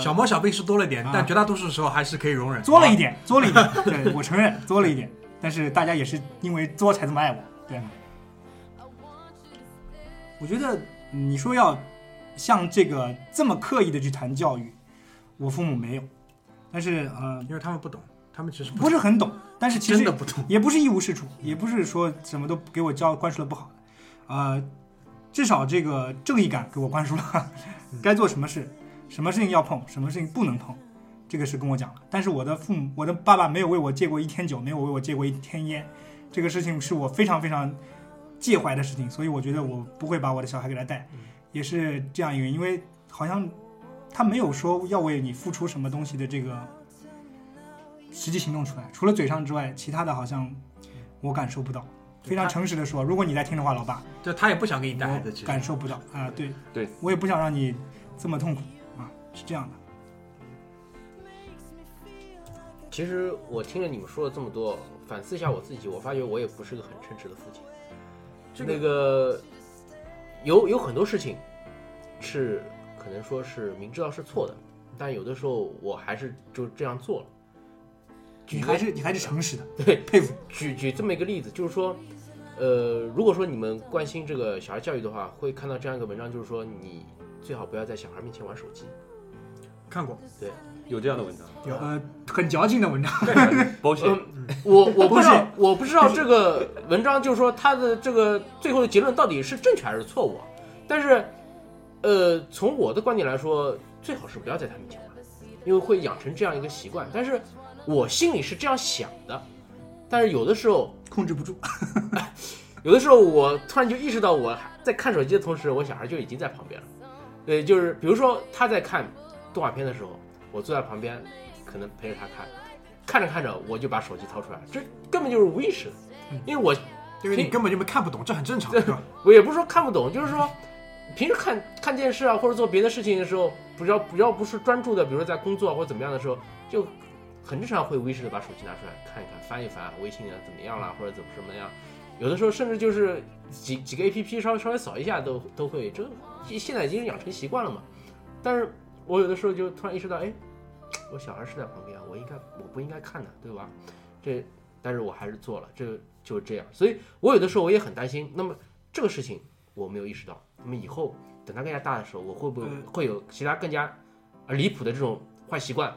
小毛小病是多了点啊，但绝大多数时候还是可以容忍。啊作了一点，作了一点，对我承认作了一点，但是大家也是因为作才这么爱我，对。我觉得你说要像这个这么刻意的去谈教育，我父母没有，但是呃因为他们不懂，他们其实不是很懂，但是其实真的不懂。也不是一无是处，也不是说什么都给我教灌输了不好的，呃，至少这个正义感给我灌输了，该做什么事，什么事情要碰，什么事情不能碰，这个是跟我讲了。但是我的父母，我的爸爸没有为我戒过一天酒，没有为我戒过一天烟，这个事情是我非常非常介怀的事情，所以我觉得我不会把我的小孩给他带，也是这样一个因为好像他没有说要为你付出什么东西的这个实际行动出来，除了嘴上之外，其他的好像我感受不到。非常诚实的说，如果你在听的话，老爸，就他也不想给你带孩子，去感受不到啊，对对，我也不想让你这么痛苦啊，是这样的。其实我听了你们说了这么多，反思一下我自己，我发觉我也不是个很称职的父亲。这个那个有有很多事情是可能说是明知道是错的，但有的时候我还是就这样做了。举你还是你还是诚实的，对佩服。举举这么一个例子，就是说，呃，如果说你们关心这个小孩教育的话，会看到这样一个文章，就是说你最好不要在小孩面前玩手机。看过，对有这样的文章，有呃很矫情的文章，保险。嗯，我我不知道，我不知道这个文章就是说他的这个最后的结论到底是正确还是错误啊。但是，呃，从我的观点来说，最好是不要在他面前玩，因为会养成这样一个习惯。但是我心里是这样想的，但是有的时候，控制不住。有的时候我突然就意识到，我在看手机的同时，我小孩就已经在旁边了。对，就是比如说他在看动画片的时候，我坐在旁边，可能陪着他看，看着看着我就把手机掏出来，这根本就是无意识的，因为我因为你根本就没看不懂，这很正常，对吧？我也不是说看不懂，就是说平时看看电视啊，或者做别的事情的时候，不要不要不是专注的，比如说在工作啊或者怎么样的时候，就很正常会无意识的把手机拿出来看一看，翻一翻微信啊怎么样啦，或者怎么什么样。有的时候甚至就是几几个 A P P 稍微稍微扫一下都都会，这现在已经养成习惯了嘛。但是我有的时候就突然意识到，哎，我小孩是在旁边，我应该我不应该看的，对吧？这但是我还是做了，这就是这样。所以我有的时候我也很担心。那么这个事情我没有意识到，那么以后等他更加大的时候，我会不会嗯会有其他更加呃离谱的这种坏习惯，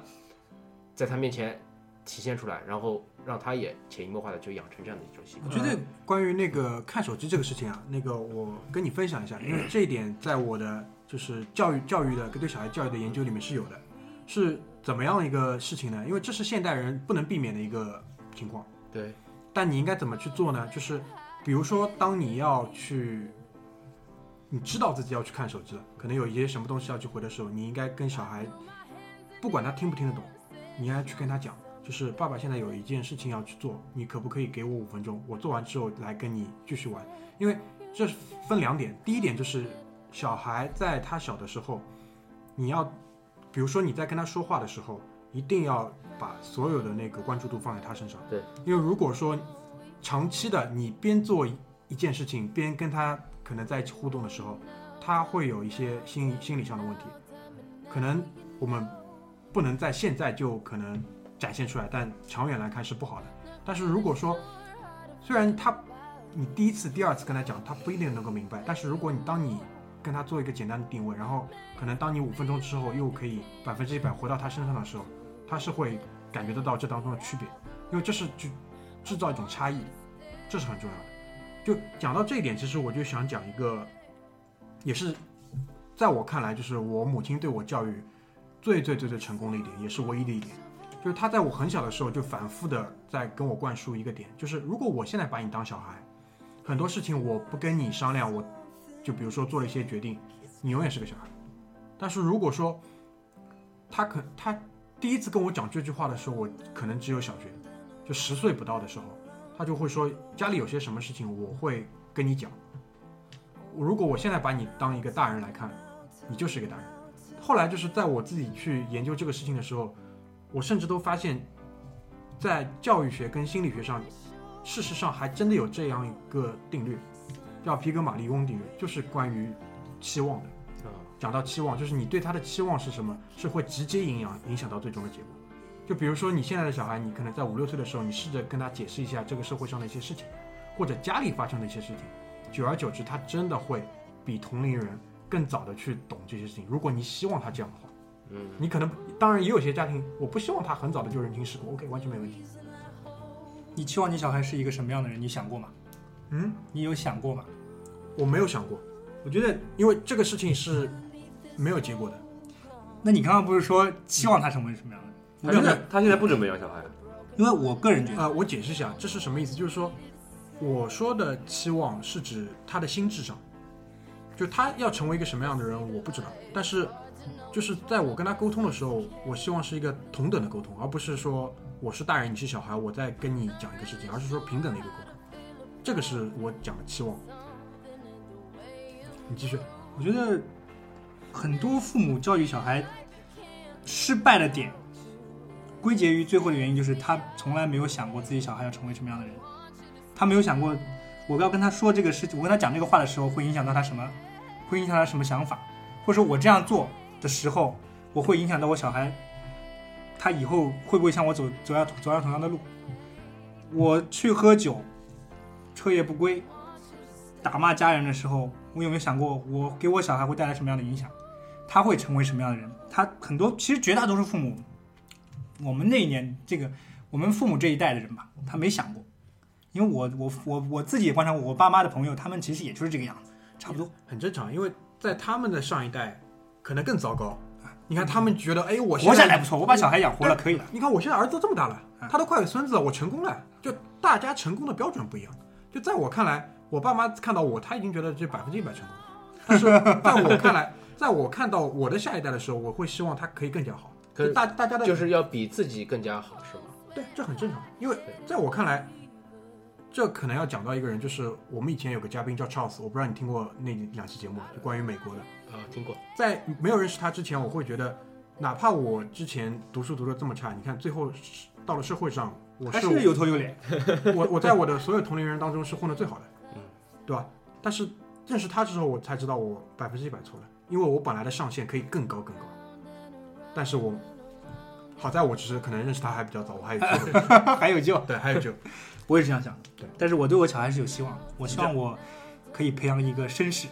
在他面前体现出来，然后让他也潜移默化的就养成这样的一种习惯。我觉得关于那个看手机这个事情啊，那个我跟你分享一下，因为这一点在我的就是教育教育的跟对小孩教育的研究里面是有的，是怎么样一个事情呢？因为这是现代人不能避免的一个情况。对，但你应该怎么去做呢？就是比如说，当你要去，你知道自己要去看手机了，可能有一些什么东西要去回的时候，你应该跟小孩，不管他听不听得懂，你应该去跟他讲，就是爸爸现在有一件事情要去做，你可不可以给我五分钟？我做完之后来跟你继续玩。因为这分两点，第一点就是小孩在他小的时候，你要，比如说你在跟他说话的时候，一定要把所有的那个关注度放在他身上。对，因为如果说长期的你边做一一件事情边跟他可能在一起互动的时候，他会有一些心理心理上的问题，可能我们不能在现在就可能展现出来，但长远来看是不好的。但是如果说虽然他你第一次、第二次跟他讲，他不一定能够明白，但是如果你当你跟他做一个简单的定位，然后可能当你五分钟之后又可以百分之一百回到他身上的时候，他是会感觉得到这当中的区别，因为这是就制造一种差异，这是很重要的。就讲到这一点，其实我就想讲一个，也是在我看来，就是我母亲对我教育最最最最成功的一点，也是唯一的一点，就是他在我很小的时候就反复的在跟我灌输一个点，就是如果我现在把你当小孩，很多事情我不跟你商量，我就比如说做了一些决定，你永远是个小孩。但是如果说他可他第一次跟我讲这句话的时候，我可能只有小学，就十岁不到的时候，他就会说家里有些什么事情我会跟你讲。如果我现在把你当一个大人来看，你就是一个大人。后来就是在我自己去研究这个事情的时候，我甚至都发现，在教育学跟心理学上，事实上还真的有这样一个定律，叫皮格马利翁定律，就是关于期望的。啊，讲到期望，就是你对他的期望是什么，是会直接影响影响到最终的结果。就比如说你现在的小孩，你可能在五六岁的时候，你试着跟他解释一下这个社会上的一些事情，或者家里发生的一些事情，久而久之，他真的会比同龄人更早的去懂这些事情。如果你希望他这样的话，嗯，你可能当然也有些家庭，我不希望他很早的就认清世故，OK，完全没问题。你期望你小孩是一个什么样的人？你想过吗？嗯，你有想过吗？我没有想过，我觉得因为这个事情是没有结果的。那你刚刚不是说期望他成为什么样的人？他现在他现在不准备养小孩，因为我个人觉得，啊、我解释一下，这是什么意思？就是说，我说的期望是指他的心智上，就他要成为一个什么样的人，我不知道。但是，就是在我跟他沟通的时候，我希望是一个同等的沟通，而不是说我是大人，你是小孩，我在跟你讲一个事情，而是说平等的一个沟通。这个是我讲的期望。你继续。我觉得很多父母教育小孩失败的点，归结于最后的原因就是他从来没有想过自己小孩要成为什么样的人，他没有想过我要跟他说这个事情，我跟他讲这个话的时候会影响到他什么，会影响他什么想法，或者说我这样做的时候，我会影响到我小孩，他以后会不会像我走走上走上同样的路？我去喝酒，彻夜不归，打骂家人的时候，我有没有想过，我给我小孩会带来什么样的影响？他会成为什么样的人？他很多，其实绝大多数父母，我们那一年这个，我们父母这一代的人吧，他没想过，因为我我我我自己也观察过，我爸妈的朋友，他们其实也就是这个样子，差不多。很正常，因为在他们的上一代可能更糟糕。你看，他们觉得，哎，我现在活下来不错，我把小孩养活了，可以了。你看我现在儿子都这么大了嗯，他都快有孙子了，我成功了。就大家成功的标准不一样。就在我看来，我爸妈看到我，他已经觉得这百分之一百成功。但是 在我看来，在我看到我的下一代的时候，我会希望他可以更加好。可是大大家的就是要比自己更加好，是吗？对，这很正常。因为在我看来，这可能要讲到一个人，就是我们以前有个嘉宾叫 Charles，我不知道你听过那两期节目，就关于美国的。啊，听过。在没有认识他之前，我会觉得，哪怕我之前读书读的这么差，你看最后到了社会上，我是还是有头有脸。我我在我的所有同龄人当中是混的最好的，嗯，对吧？但是认识他之后，我才知道我百分之一百错了，因为我本来的上限可以更高更高，但是我好在我只是可能认识他还比较早，我还有机会，还有救。对，还有救。我也是这样想的。对，但是我对我小孩是有希望的，我希望我可以培养一个绅士。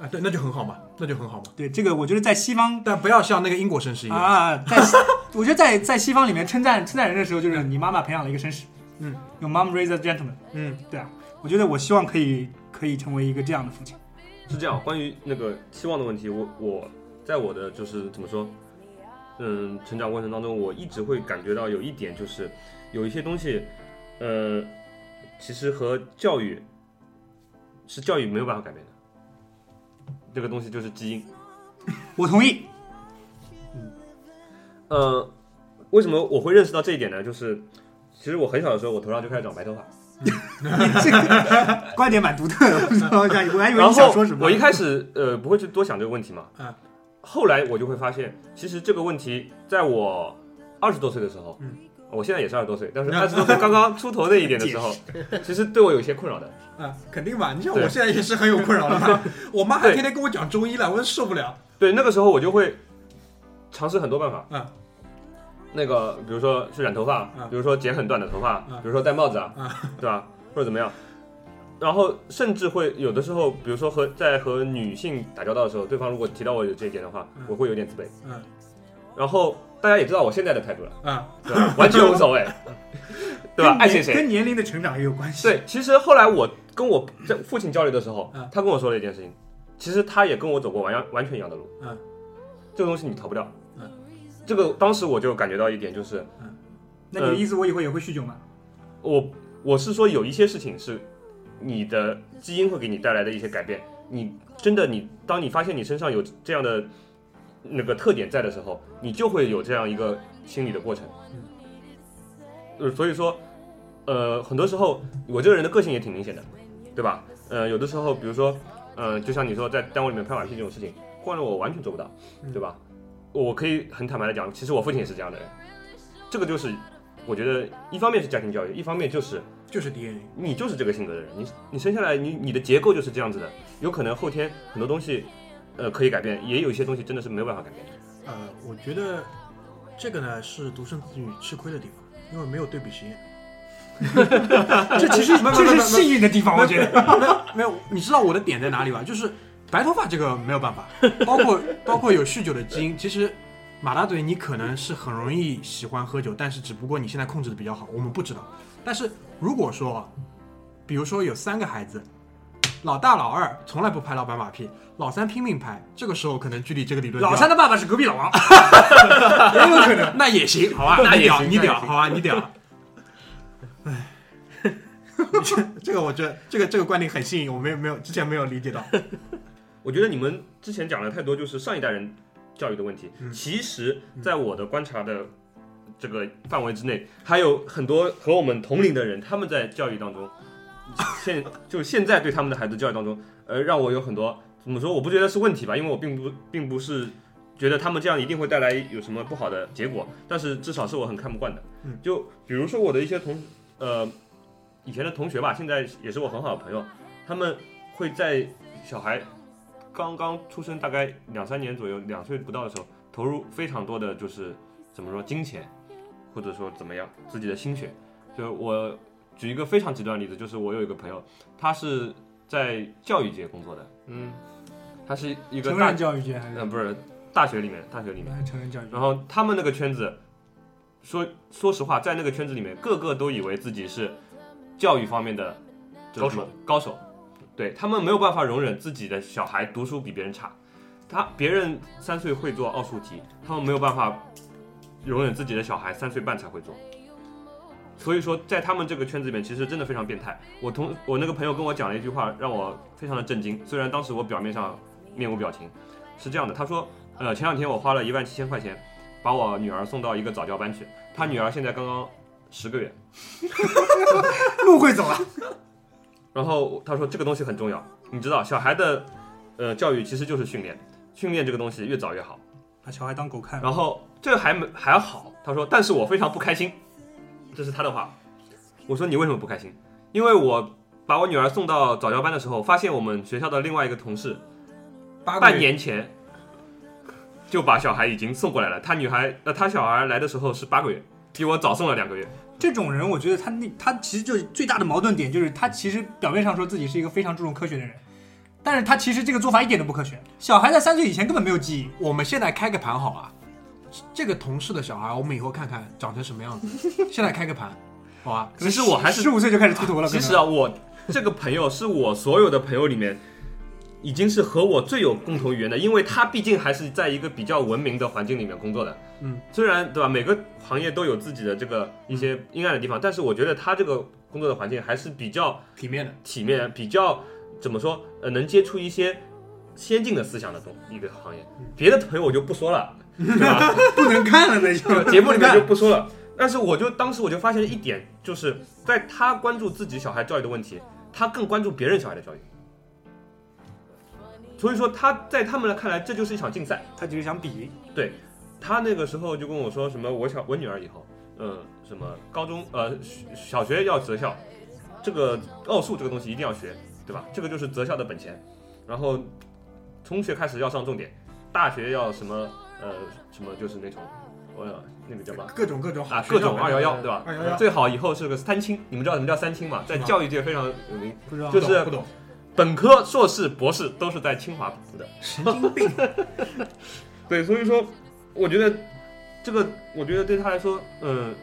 啊，对，那就很好嘛，那就很好嘛。对这个，我觉得在西方但不要像那个英国绅士一样，啊，在 我觉得在在西方里面称赞称赞人的时候，就是你妈妈培养了一个绅士，嗯，Your mom raised a gentleman，嗯，对啊，我觉得我希望可以可以成为一个这样的父亲。是这样，关于那个期望的问题，我我在我的就是怎么说，嗯，成长过程当中，我一直会感觉到有一点就是有一些东西，呃，其实和教育是教育没有办法改变的，这个东西就是基因。我同意，呃，为什么我会认识到这一点呢？就是其实我很小的时候，我头上就开始长白头发，这个观点蛮独特的，我还以为你想说什么。我一开始呃不会去多想这个问题嘛，嗯后来我就会发现，其实这个问题在我二十多岁的时候，嗯，我现在也是二十多岁，但是二十多岁刚刚出头那一点的时候，其实对我有些困扰的。啊，肯定吧？你像我现在也是很有困扰的嘛。我妈还天天跟我讲中医了，我受不了。对，那个时候我就会尝试很多办法，嗯，那个比如说去染头发，嗯比如说剪很短的头发，嗯比如说戴帽子啊，嗯对吧？或者怎么样。然后甚至会有的时候，比如说和在和女性打交道的时候，对方如果提到我有这一点的话，嗯我会有点自卑。嗯然后大家也知道我现在的态度了，啊，对吧？完全无所谓，对吧？爱谁谁。跟年龄的成长也有关系。对，其实后来我跟我在父亲交流的时候嗯，他跟我说了一件事情，其实他也跟我走过完样完全一样的路。嗯，这个东西你逃不掉。嗯，这个当时我就感觉到一点，就是嗯那你的意思我以后也会酗酒吗？我我是说有一些事情是你的基因会给你带来的一些改变，你真的你当你发现你身上有这样的那个特点在的时候，你就会有这样一个心理的过程。呃，所以说，呃，很多时候我这个人的个性也挺明显的，对吧？呃，有的时候，比如说，呃，就像你说在单位里面拍马屁这种事情，换了我完全做不到，对吧？我可以很坦白的讲，其实我父亲也是这样的人，这个就是我觉得一方面是家庭教育，一方面就是就是 DNA。你就是这个性格的人，你你生下来你你的结构就是这样子的，有可能后天很多东西，呃，可以改变，也有一些东西真的是没有办法改变的。呃，我觉得这个呢是独生子女吃亏的地方，因为没有对比实验。这其实这是幸运的地方，我觉得。没有没有，你知道我的点在哪里吧？就是白头发这个没有办法，包括包括有酗酒的基因。其实马大嘴你可能是很容易喜欢喝酒，但是只不过你现在控制的比较好，我们不知道。但是如果说，比如说有三个孩子，老大老二从来不拍老板马屁，老三拼命拍，这个时候可能距离这个理论老三的爸爸是隔壁老王，也有可能。那也行，好吧，那也你屌，你屌，好吧，你屌。哎，这这个我觉得这个这个观点很新颖，我没有没有之前没有理解到。我觉得你们之前讲的太多就是上一代人教育的问题，嗯其实在我的观察的这个范围之内，还有很多和我们同龄的人，他们在教育当中，现就现在对他们的孩子教育当中，呃，让我有很多怎么说，我不觉得是问题吧，因为我并不并不是觉得他们这样一定会带来有什么不好的结果，但是至少是我很看不惯的。嗯就比如说我的一些同呃以前的同学吧，现在也是我很好的朋友，他们会在小孩刚刚出生大概两三年左右，两岁不到的时候，投入非常多的就是怎么说金钱，或者说怎么样自己的心血。就我举一个非常极端的例子，就是我有一个朋友，他是在教育界工作的，嗯，他是一个大教育界还是呃不是大学里面，大学里面。成人教育？然后他们那个圈子，说说实话，在那个圈子里面，个个都以为自己是教育方面的高手，高手。对他们没有办法容忍自己的小孩读书比别人差，他别人三岁会做奥数题，他们没有办法容忍自己的小孩三岁半才会做。所以说，在他们这个圈子里面，其实真的非常变态。我同我那个朋友跟我讲了一句话，让我非常的震惊。虽然当时我表面上面无表情，是这样的，他说，呃，前两天我花了一万七千块钱，把我女儿送到一个早教班去，他女儿现在刚刚十个月，路会走了，然后他说这个东西很重要，你知道，小孩的呃教育其实就是训练，训练这个东西越早越好。把小孩当狗看。然后这个还没还好，他说，但是我非常不开心，这是他的话。我说你为什么不开心？因为我把我女儿送到早教班的时候，发现我们学校的另外一个同事半年前就把小孩已经送过来了，他女孩呃他小孩来的时候是八个月，比我早送了两个月。这种人，我觉得他那他其实就最大的矛盾点就是他其实表面上说自己是一个非常注重科学的人，但是他其实这个做法一点都不科学。小孩在三岁以前根本没有记忆，我们现在开个盘好啊，这个同事的小孩，我们以后看看长成什么样子。现在开个盘，好吧？其实我还是十五岁就开始秃头了。其实啊，我这个朋友是我所有的朋友里面，已经是和我最有共同语言的，因为他毕竟还是在一个比较文明的环境里面工作的。嗯，虽然对吧，每个行业都有自己的这个一些阴暗的地方，但是我觉得他这个工作的环境还是比较体面的，体面，比较怎么说？呃，能接触一些先进的思想的东一个行业。别的朋友我就不说了，对吧？不能看了，那就就节目里面就不说了。但是我就当时我就发现一点，就是在他关注自己小孩教育的问题，他更关注别人小孩的教育。所以说他在他们看来，这就是一场竞赛。他就是想比。对他那个时候就跟我说什么，我小我女儿以后，嗯，什么高中呃小学要择校，这个奥数这个东西一定要学，对吧？这个就是择校的本钱。然后中学开始要上重点，大学要什么呃什么就是那种，我那个叫什么？各种各种啊，各种二幺幺，对吧？二幺幺最好以后是个三清，你们知道什么叫三清吗？在教育界非常有名，不知道就是不懂，本科、硕士、博士都是在清华读的。神经病。对，所以说，我觉得这个，我觉得对他来说，嗯、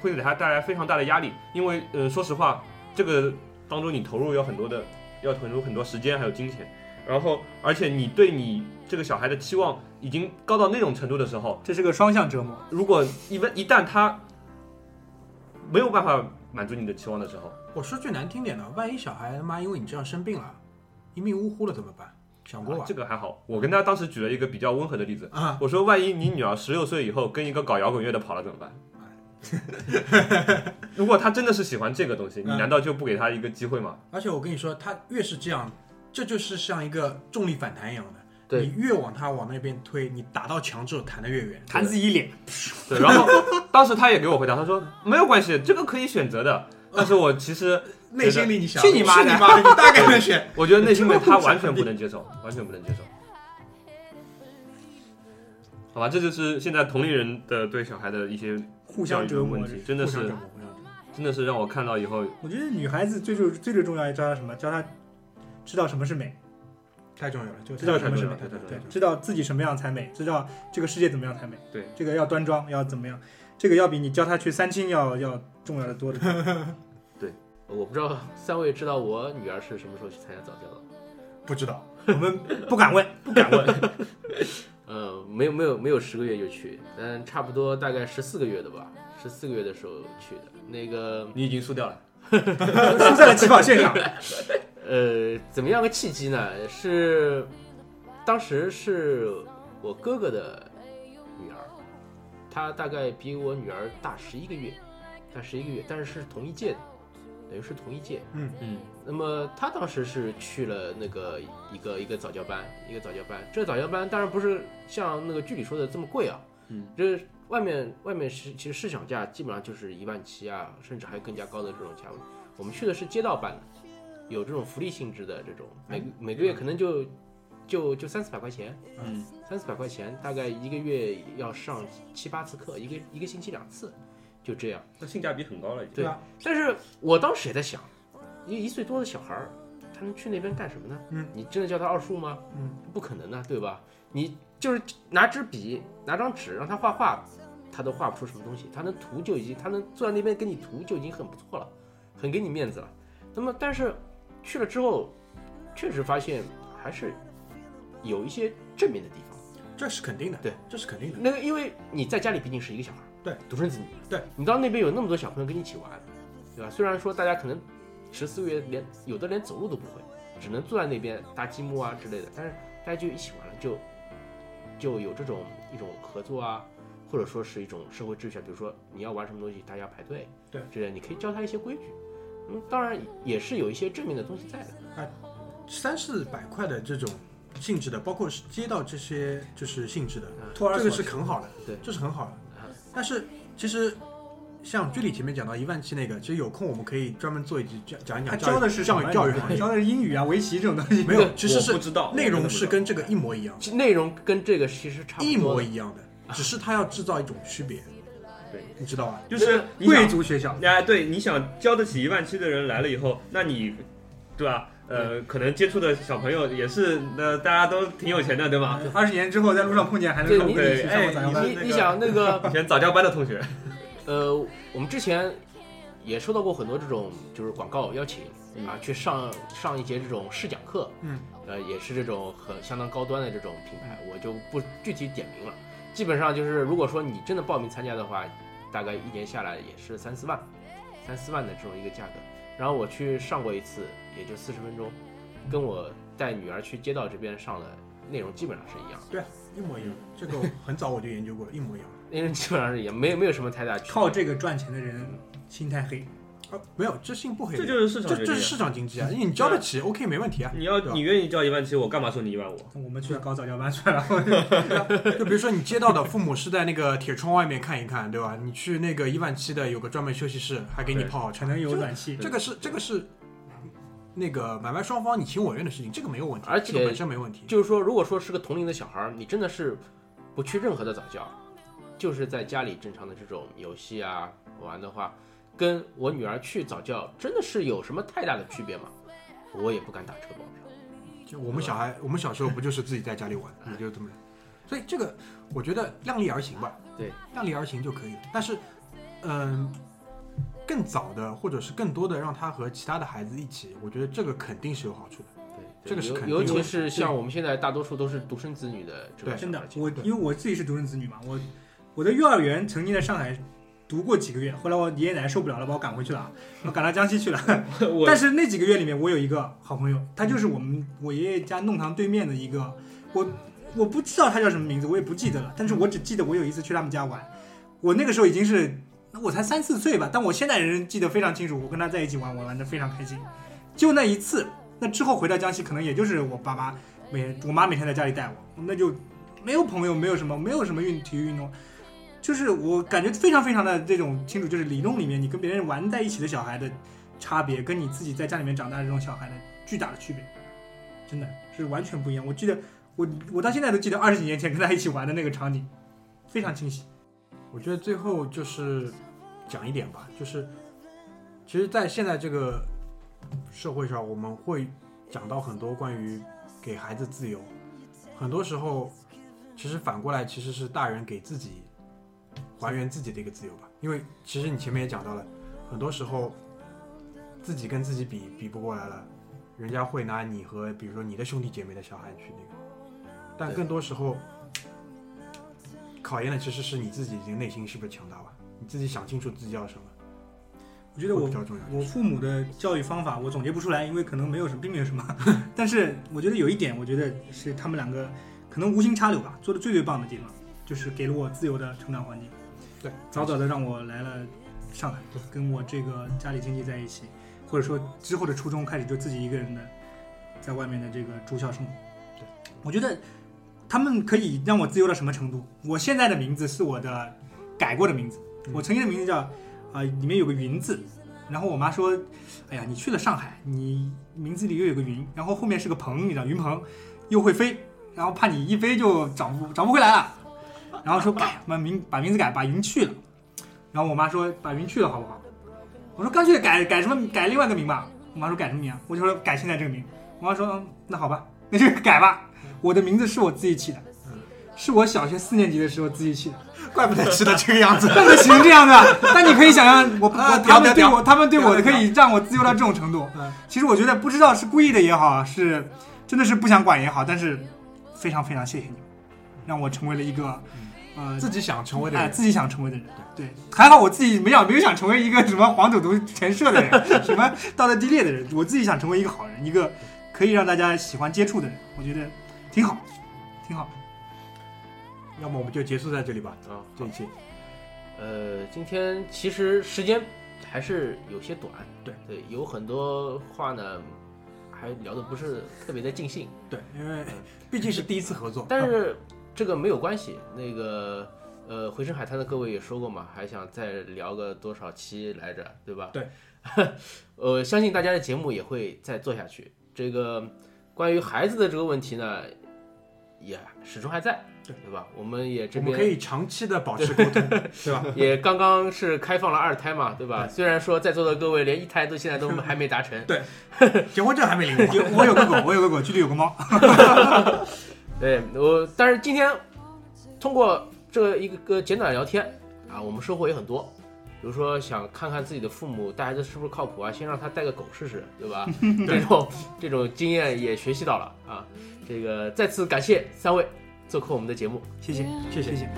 会给他带来非常大的压力，因为，呃，说实话，这个当中你投入要很多的，要投入很多时间还有金钱，然后，而且你对你这个小孩的期望已经高到那种程度的时候，这是个双向折磨。如果一问一旦他没有办法满足你的期望的时候，我说句难听点的，万一小孩他妈因为你这样生病了，一命呜呼了怎么办？想过吧？这个还好，我跟他当时举了一个比较温和的例子，啊，我说，万一你女儿十六岁以后跟一个搞摇滚乐的跑了怎么办？如果他真的是喜欢这个东西，你嗯难道就不给他一个机会吗？而且我跟你说，他越是这样，这就是像一个重力反弹一样的。对你越往他往那边推，你打到墙之后弹得越远。弹自己脸，对，然后当时他也给我回答，他说没有关系，这个可以选择的。但是我其实 内心里你想，去你妈的去你妈的！你大概能选。我觉得内心里 他完全不能接受，完全不能接受。好吧，这就是现在同龄人的对小孩的一些互相折磨问。题，真的是真的是让我看到以后，我觉得女孩子最最最最重要的教她什么？教她知道什么是美，太重要了，就知道什么是美。对知道自己什么样才美，知道这个世界怎么样才美。对，这个要端庄，要怎么样？这个要比你教他去三清要要重要的多的多。我不知道三位知道我女儿是什么时候去参加早教的？不知道。我们不敢问，不敢问。呃，没有没有没有十个月就去，但差不多大概十四个月的吧，十四个月的时候去的。那个你已经输掉了。输在了起跑线上。呃，怎么样个契机呢？是当时是我哥哥的女儿，她大概比我女儿大十一个月，大十一个月，但是是同一届的，等于是同一届。嗯嗯，那么她当时是去了那个一个一个早教班，一个早教班。这早教班当然不是像那个剧里说的这么贵啊，嗯，这外面外面是其实市场价基本上就是一万七啊，甚至还有更加高的这种价位。我们去的是街道办的，有这种福利性质的这种，每个每个月可能就就就三四百块钱，嗯，三四百块钱，大概一个月要上七八次课，一个一个星期两次，就这样。那性价比很高了已经。对吧？但是我当时也在想，一一岁多的小孩儿，他能去那边干什么呢？嗯，你真的叫他奥数吗？嗯，不可能的，对吧？你就是拿支笔，拿张纸让他画画，他都画不出什么东西。他能涂就已经，他能坐在那边给你涂就已经很不错了，很给你面子了。那么，但是去了之后，确实发现还是有一些正面的地方。这是肯定的，对，这是肯定的。那个，因为你在家里毕竟是一个小孩，对，独生子女，对你到那边有那么多小朋友跟你一起玩，对吧？虽然说大家可能十四个月连有的连走路都不会，只能坐在那边搭积木啊之类的，但是大家就一起玩了，就就有这种一种合作啊，或者说是一种社会秩序啊，比如说你要玩什么东西，大家排队，对，之类，你可以教他一些规矩。嗯，当然也是有一些正面的东西在的。啊三四百块的这种性质的，包括是接到这些就是性质的，托儿所这个是很好的，对这是很好的。但是其实像居里前面讲到一万七那个，其实有空我们可以专门做一集讲讲一他讲他教的是教育教育行业。教的是英语啊、围棋这种东西。没有，其实是不知道内容是跟这个一模一样，其内容跟这个其实差不多一模一样的，只是他要制造一种区别，对，你知道吧？就是贵族学校，哎，对，你想交得起一万七的人来了以后，那你，对吧？呃，可能接触的小朋友也是，呃，大家都挺有钱的，对吧？二十年之后在路上碰见还能对你。你你想那个 以前早教班的同学，呃，我们之前也收到过很多这种就是广告邀请啊，去上上一节这种试讲课，嗯，呃，也是这种很相当高端的这种品牌，我就不具体点名了。基本上就是，如果说你真的报名参加的话，大概一年下来也是三四万，三四万的这种一个价格。然后我去上过一次，也就四十分钟，跟我带女儿去街道这边上的内容基本上是一样的，对一模一样。这个很早我就研究过了，一模一样。内容基本上是一样，没有没有什么太大区别。靠这个赚钱的人心太黑，啊，没有，这性不黑的，这就是市。这这是市场经济啊，因为你交得起，OK 没问题啊。你要你愿意交一万七，我干嘛收你一万五？我们去搞早教班算了。就比如说你接到的父母是在那个铁窗外面看一看，对吧？你去那个一万七的有个专门休息室，还给你泡好茶，可能有这个暖气，这个是这个是那个买卖双方你情我愿的事情，这个没有问题，而且这个本身没问题。就是说，如果说是个同龄的小孩儿，你真的是不去任何的早教，就是在家里正常的这种游戏啊玩的话，跟我女儿去早教真的是有什么太大的区别吗？我也不敢打车保票。就我们小孩，我们小时候不就是自己在家里玩，也就这么，所以这个我觉得量力而行吧，对，量力而行就可以了。但是，嗯，更早的或者是更多的让他和其他的孩子一起，我觉得这个肯定是有好处的。对，这个是尤肯定尤其是像我们现在大多数都是独生子女的对真的我因为我自己是独生子女嘛，我我的幼儿园曾经在上海读过几个月，后来我爷爷奶奶受不了了，把我赶回去了，我赶到江西去了。但是那几个月里面，我有一个好朋友，他就是我们我爷爷家弄堂对面的一个，我我不知道他叫什么名字，我也不记得了，但是我只记得我有一次去他们家玩，我那个时候已经是我才三四岁吧，但我现在人记得非常清楚，我跟他在一起玩，我玩的非常开心。就那一次，那之后回到江西，可能也就是我爸妈每我妈每天在家里带我，那就没有朋友，没有什么，没有什么运体育运动。就是我感觉非常非常的这种清楚，就是理论里面你跟别人玩在一起的小孩的差别，跟你自己在家里面长大的这种小孩的巨大的区别，真的是完全不一样。我记得我我到现在都记得二十几年前跟他一起玩的那个场景，非常清晰。我觉得最后就是讲一点吧，就是其实，在现在这个社会上，我们会讲到很多关于给孩子自由，很多时候其实反过来其实是大人给自己还原自己的一个自由吧，因为其实你前面也讲到了，很多时候自己跟自己比比不过来了，人家会拿你和比如说你的兄弟姐妹的小孩去那个，但更多时候。考验的其实是你自己已经内心是不是强大吧，你自己想清楚自己要什么，我觉得我比较重要。我父母的教育方法我总结不出来，因为可能没有什么，并没有什么。但是我觉得有一点，我觉得是他们两个可能无心插柳吧，做的最最棒的地方，就是给了我自由的成长环境。对，早早的让我来了上海，跟我这个家里亲戚在一起，或者说之后的初中开始就自己一个人的在外面的这个住校生活。对，我觉得他们可以让我自由到什么程度？我现在的名字是我的改过的名字，嗯我曾经的名字叫啊、呃里面有个云字，然后我妈说，哎呀，你去了上海，你名字里又有个云，然后后面是个鹏，你知道云鹏，又会飞，然后怕你一飞就找不找不回来了，然后说改把名把名字改，把云去了，然后我妈说把云去了好不好？我说干脆改改什么改另外一个名吧。我妈说改什么名啊？我就说改现在这个名。我妈说嗯那好吧，那就改吧。我的名字是我自己起的，是我小学四年级的时候自己起的。怪不得吃的这个样子。但是成这样的，但你可以想象，我啊我他们对我，他们对我的可以让我自由到这种程度嗯。其实我觉得不知道是故意的也好，是真的是不想管也好，但是非常非常谢谢你们，让我成为了一个呃自己想成为的人，哎自己想成为的人。对，还好我自己没想没有想成为一个什么黄赌毒前社的人，什么道德低劣的人，我自己想成为一个好人，一个可以让大家喜欢接触的人，我觉得挺好，挺好。要么我们就结束在这里吧，啊，这一期。呃，今天其实时间还是有些短，对。对，有很多话呢，还聊的不是特别的尽兴，对，因为毕竟是第一次合作，但是这个没有关系。那个呃，回声海滩的各位也说过嘛，还想再聊个多少期来着，对吧？对。呃，相信大家的节目也会再做下去。这个关于孩子的这个问题呢，也始终还在，对对吧？我们也这边我们可以长期的保持沟通，对吧？也刚刚是开放了二胎嘛，对吧？对虽然说在座的各位连一胎都现在都还没达成，对结婚证还没领我有个狗，我有个狗，剧里有个猫。对我，但是今天通过这一个个简短聊天啊，我们收获也很多。比如说想看看自己的父母带孩子是不是靠谱啊，先让他带个狗试试，对吧？这种这种经验也学习到了啊。这个再次感谢三位做客我们的节目。谢谢，谢谢谢谢。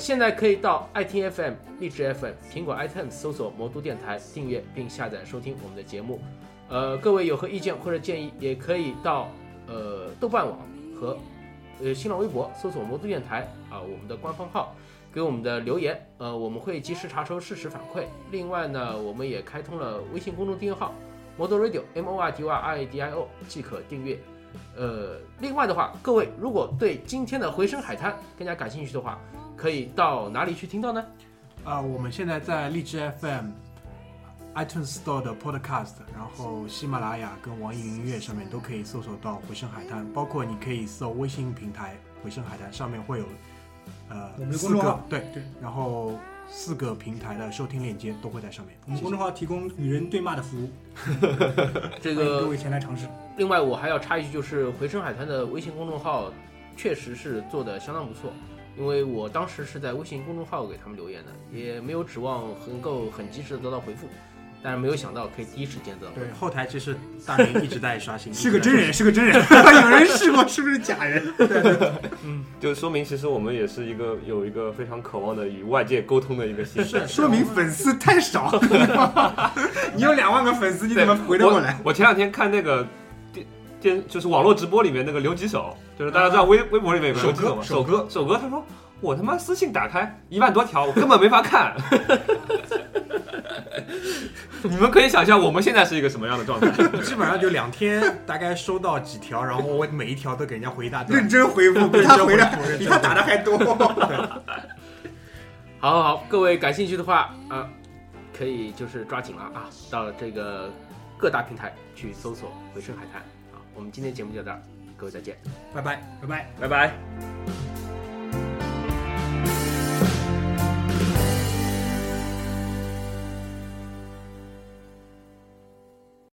现在可以到爱听 FM、荔枝 FM、苹果 iTunes 搜索“魔都电台”，订阅并下载收听我们的节目。呃，各位有何意见或者建议，也可以到呃豆瓣网和呃新浪微博搜索“魔都电台”啊，我们的官方号给我们的留言，呃，我们会及时查收事实反馈。另外呢，我们也开通了微信公众订阅号“魔都 Radio M O R D Y R A D I O”，即可订阅。呃，另外的话，各位如果对今天的回声海滩更加感兴趣的话，可以到哪里去听到呢？啊、我们现在在荔枝 FM、iTunes Store 的 Podcast，然后喜马拉雅跟网易云音乐上面都可以搜索到回声海滩，包括你可以搜微信平台回声海滩，上面会有呃我们的四个公众号对对，然后四个平台的收听链接都会在上面。我们公众号提供与人对骂的服务，这欢迎各个位前来尝试。另外我还要插一句，就是回声海滩的微信公众号确实是做的相当不错，因为我当时是在微信公众号给他们留言的，也没有指望能够很及时的得到回复，但是没有想到可以第一时间得到回复。对，后台其实大明一直在刷新，是个真人，是个真人，有人试过是不是假人？对，嗯就说明其实我们也是一个有一个非常渴望的与外界沟通的一个形式说明粉丝太少。你有两万个粉丝，你怎么回得过来？我我前两天看那个电电，就是网络直播里面那个留几手，就是大家知道微微博里面有个留几手吗？首歌首歌，他说我他妈私信打开一万多条，我根本没法看。你们可以想象我们现在是一个什么样的状态？基本上就两天，大概收到几条，然后我每一条都给人家回一大段认。真回复，比他回的比他打的还多。好好好，各位感兴趣的话啊，可以就是抓紧了啊，到这个各大平台去搜索“回声海滩”啊。我们今天节目就到这儿，各位再见。拜拜。拜拜。拜拜。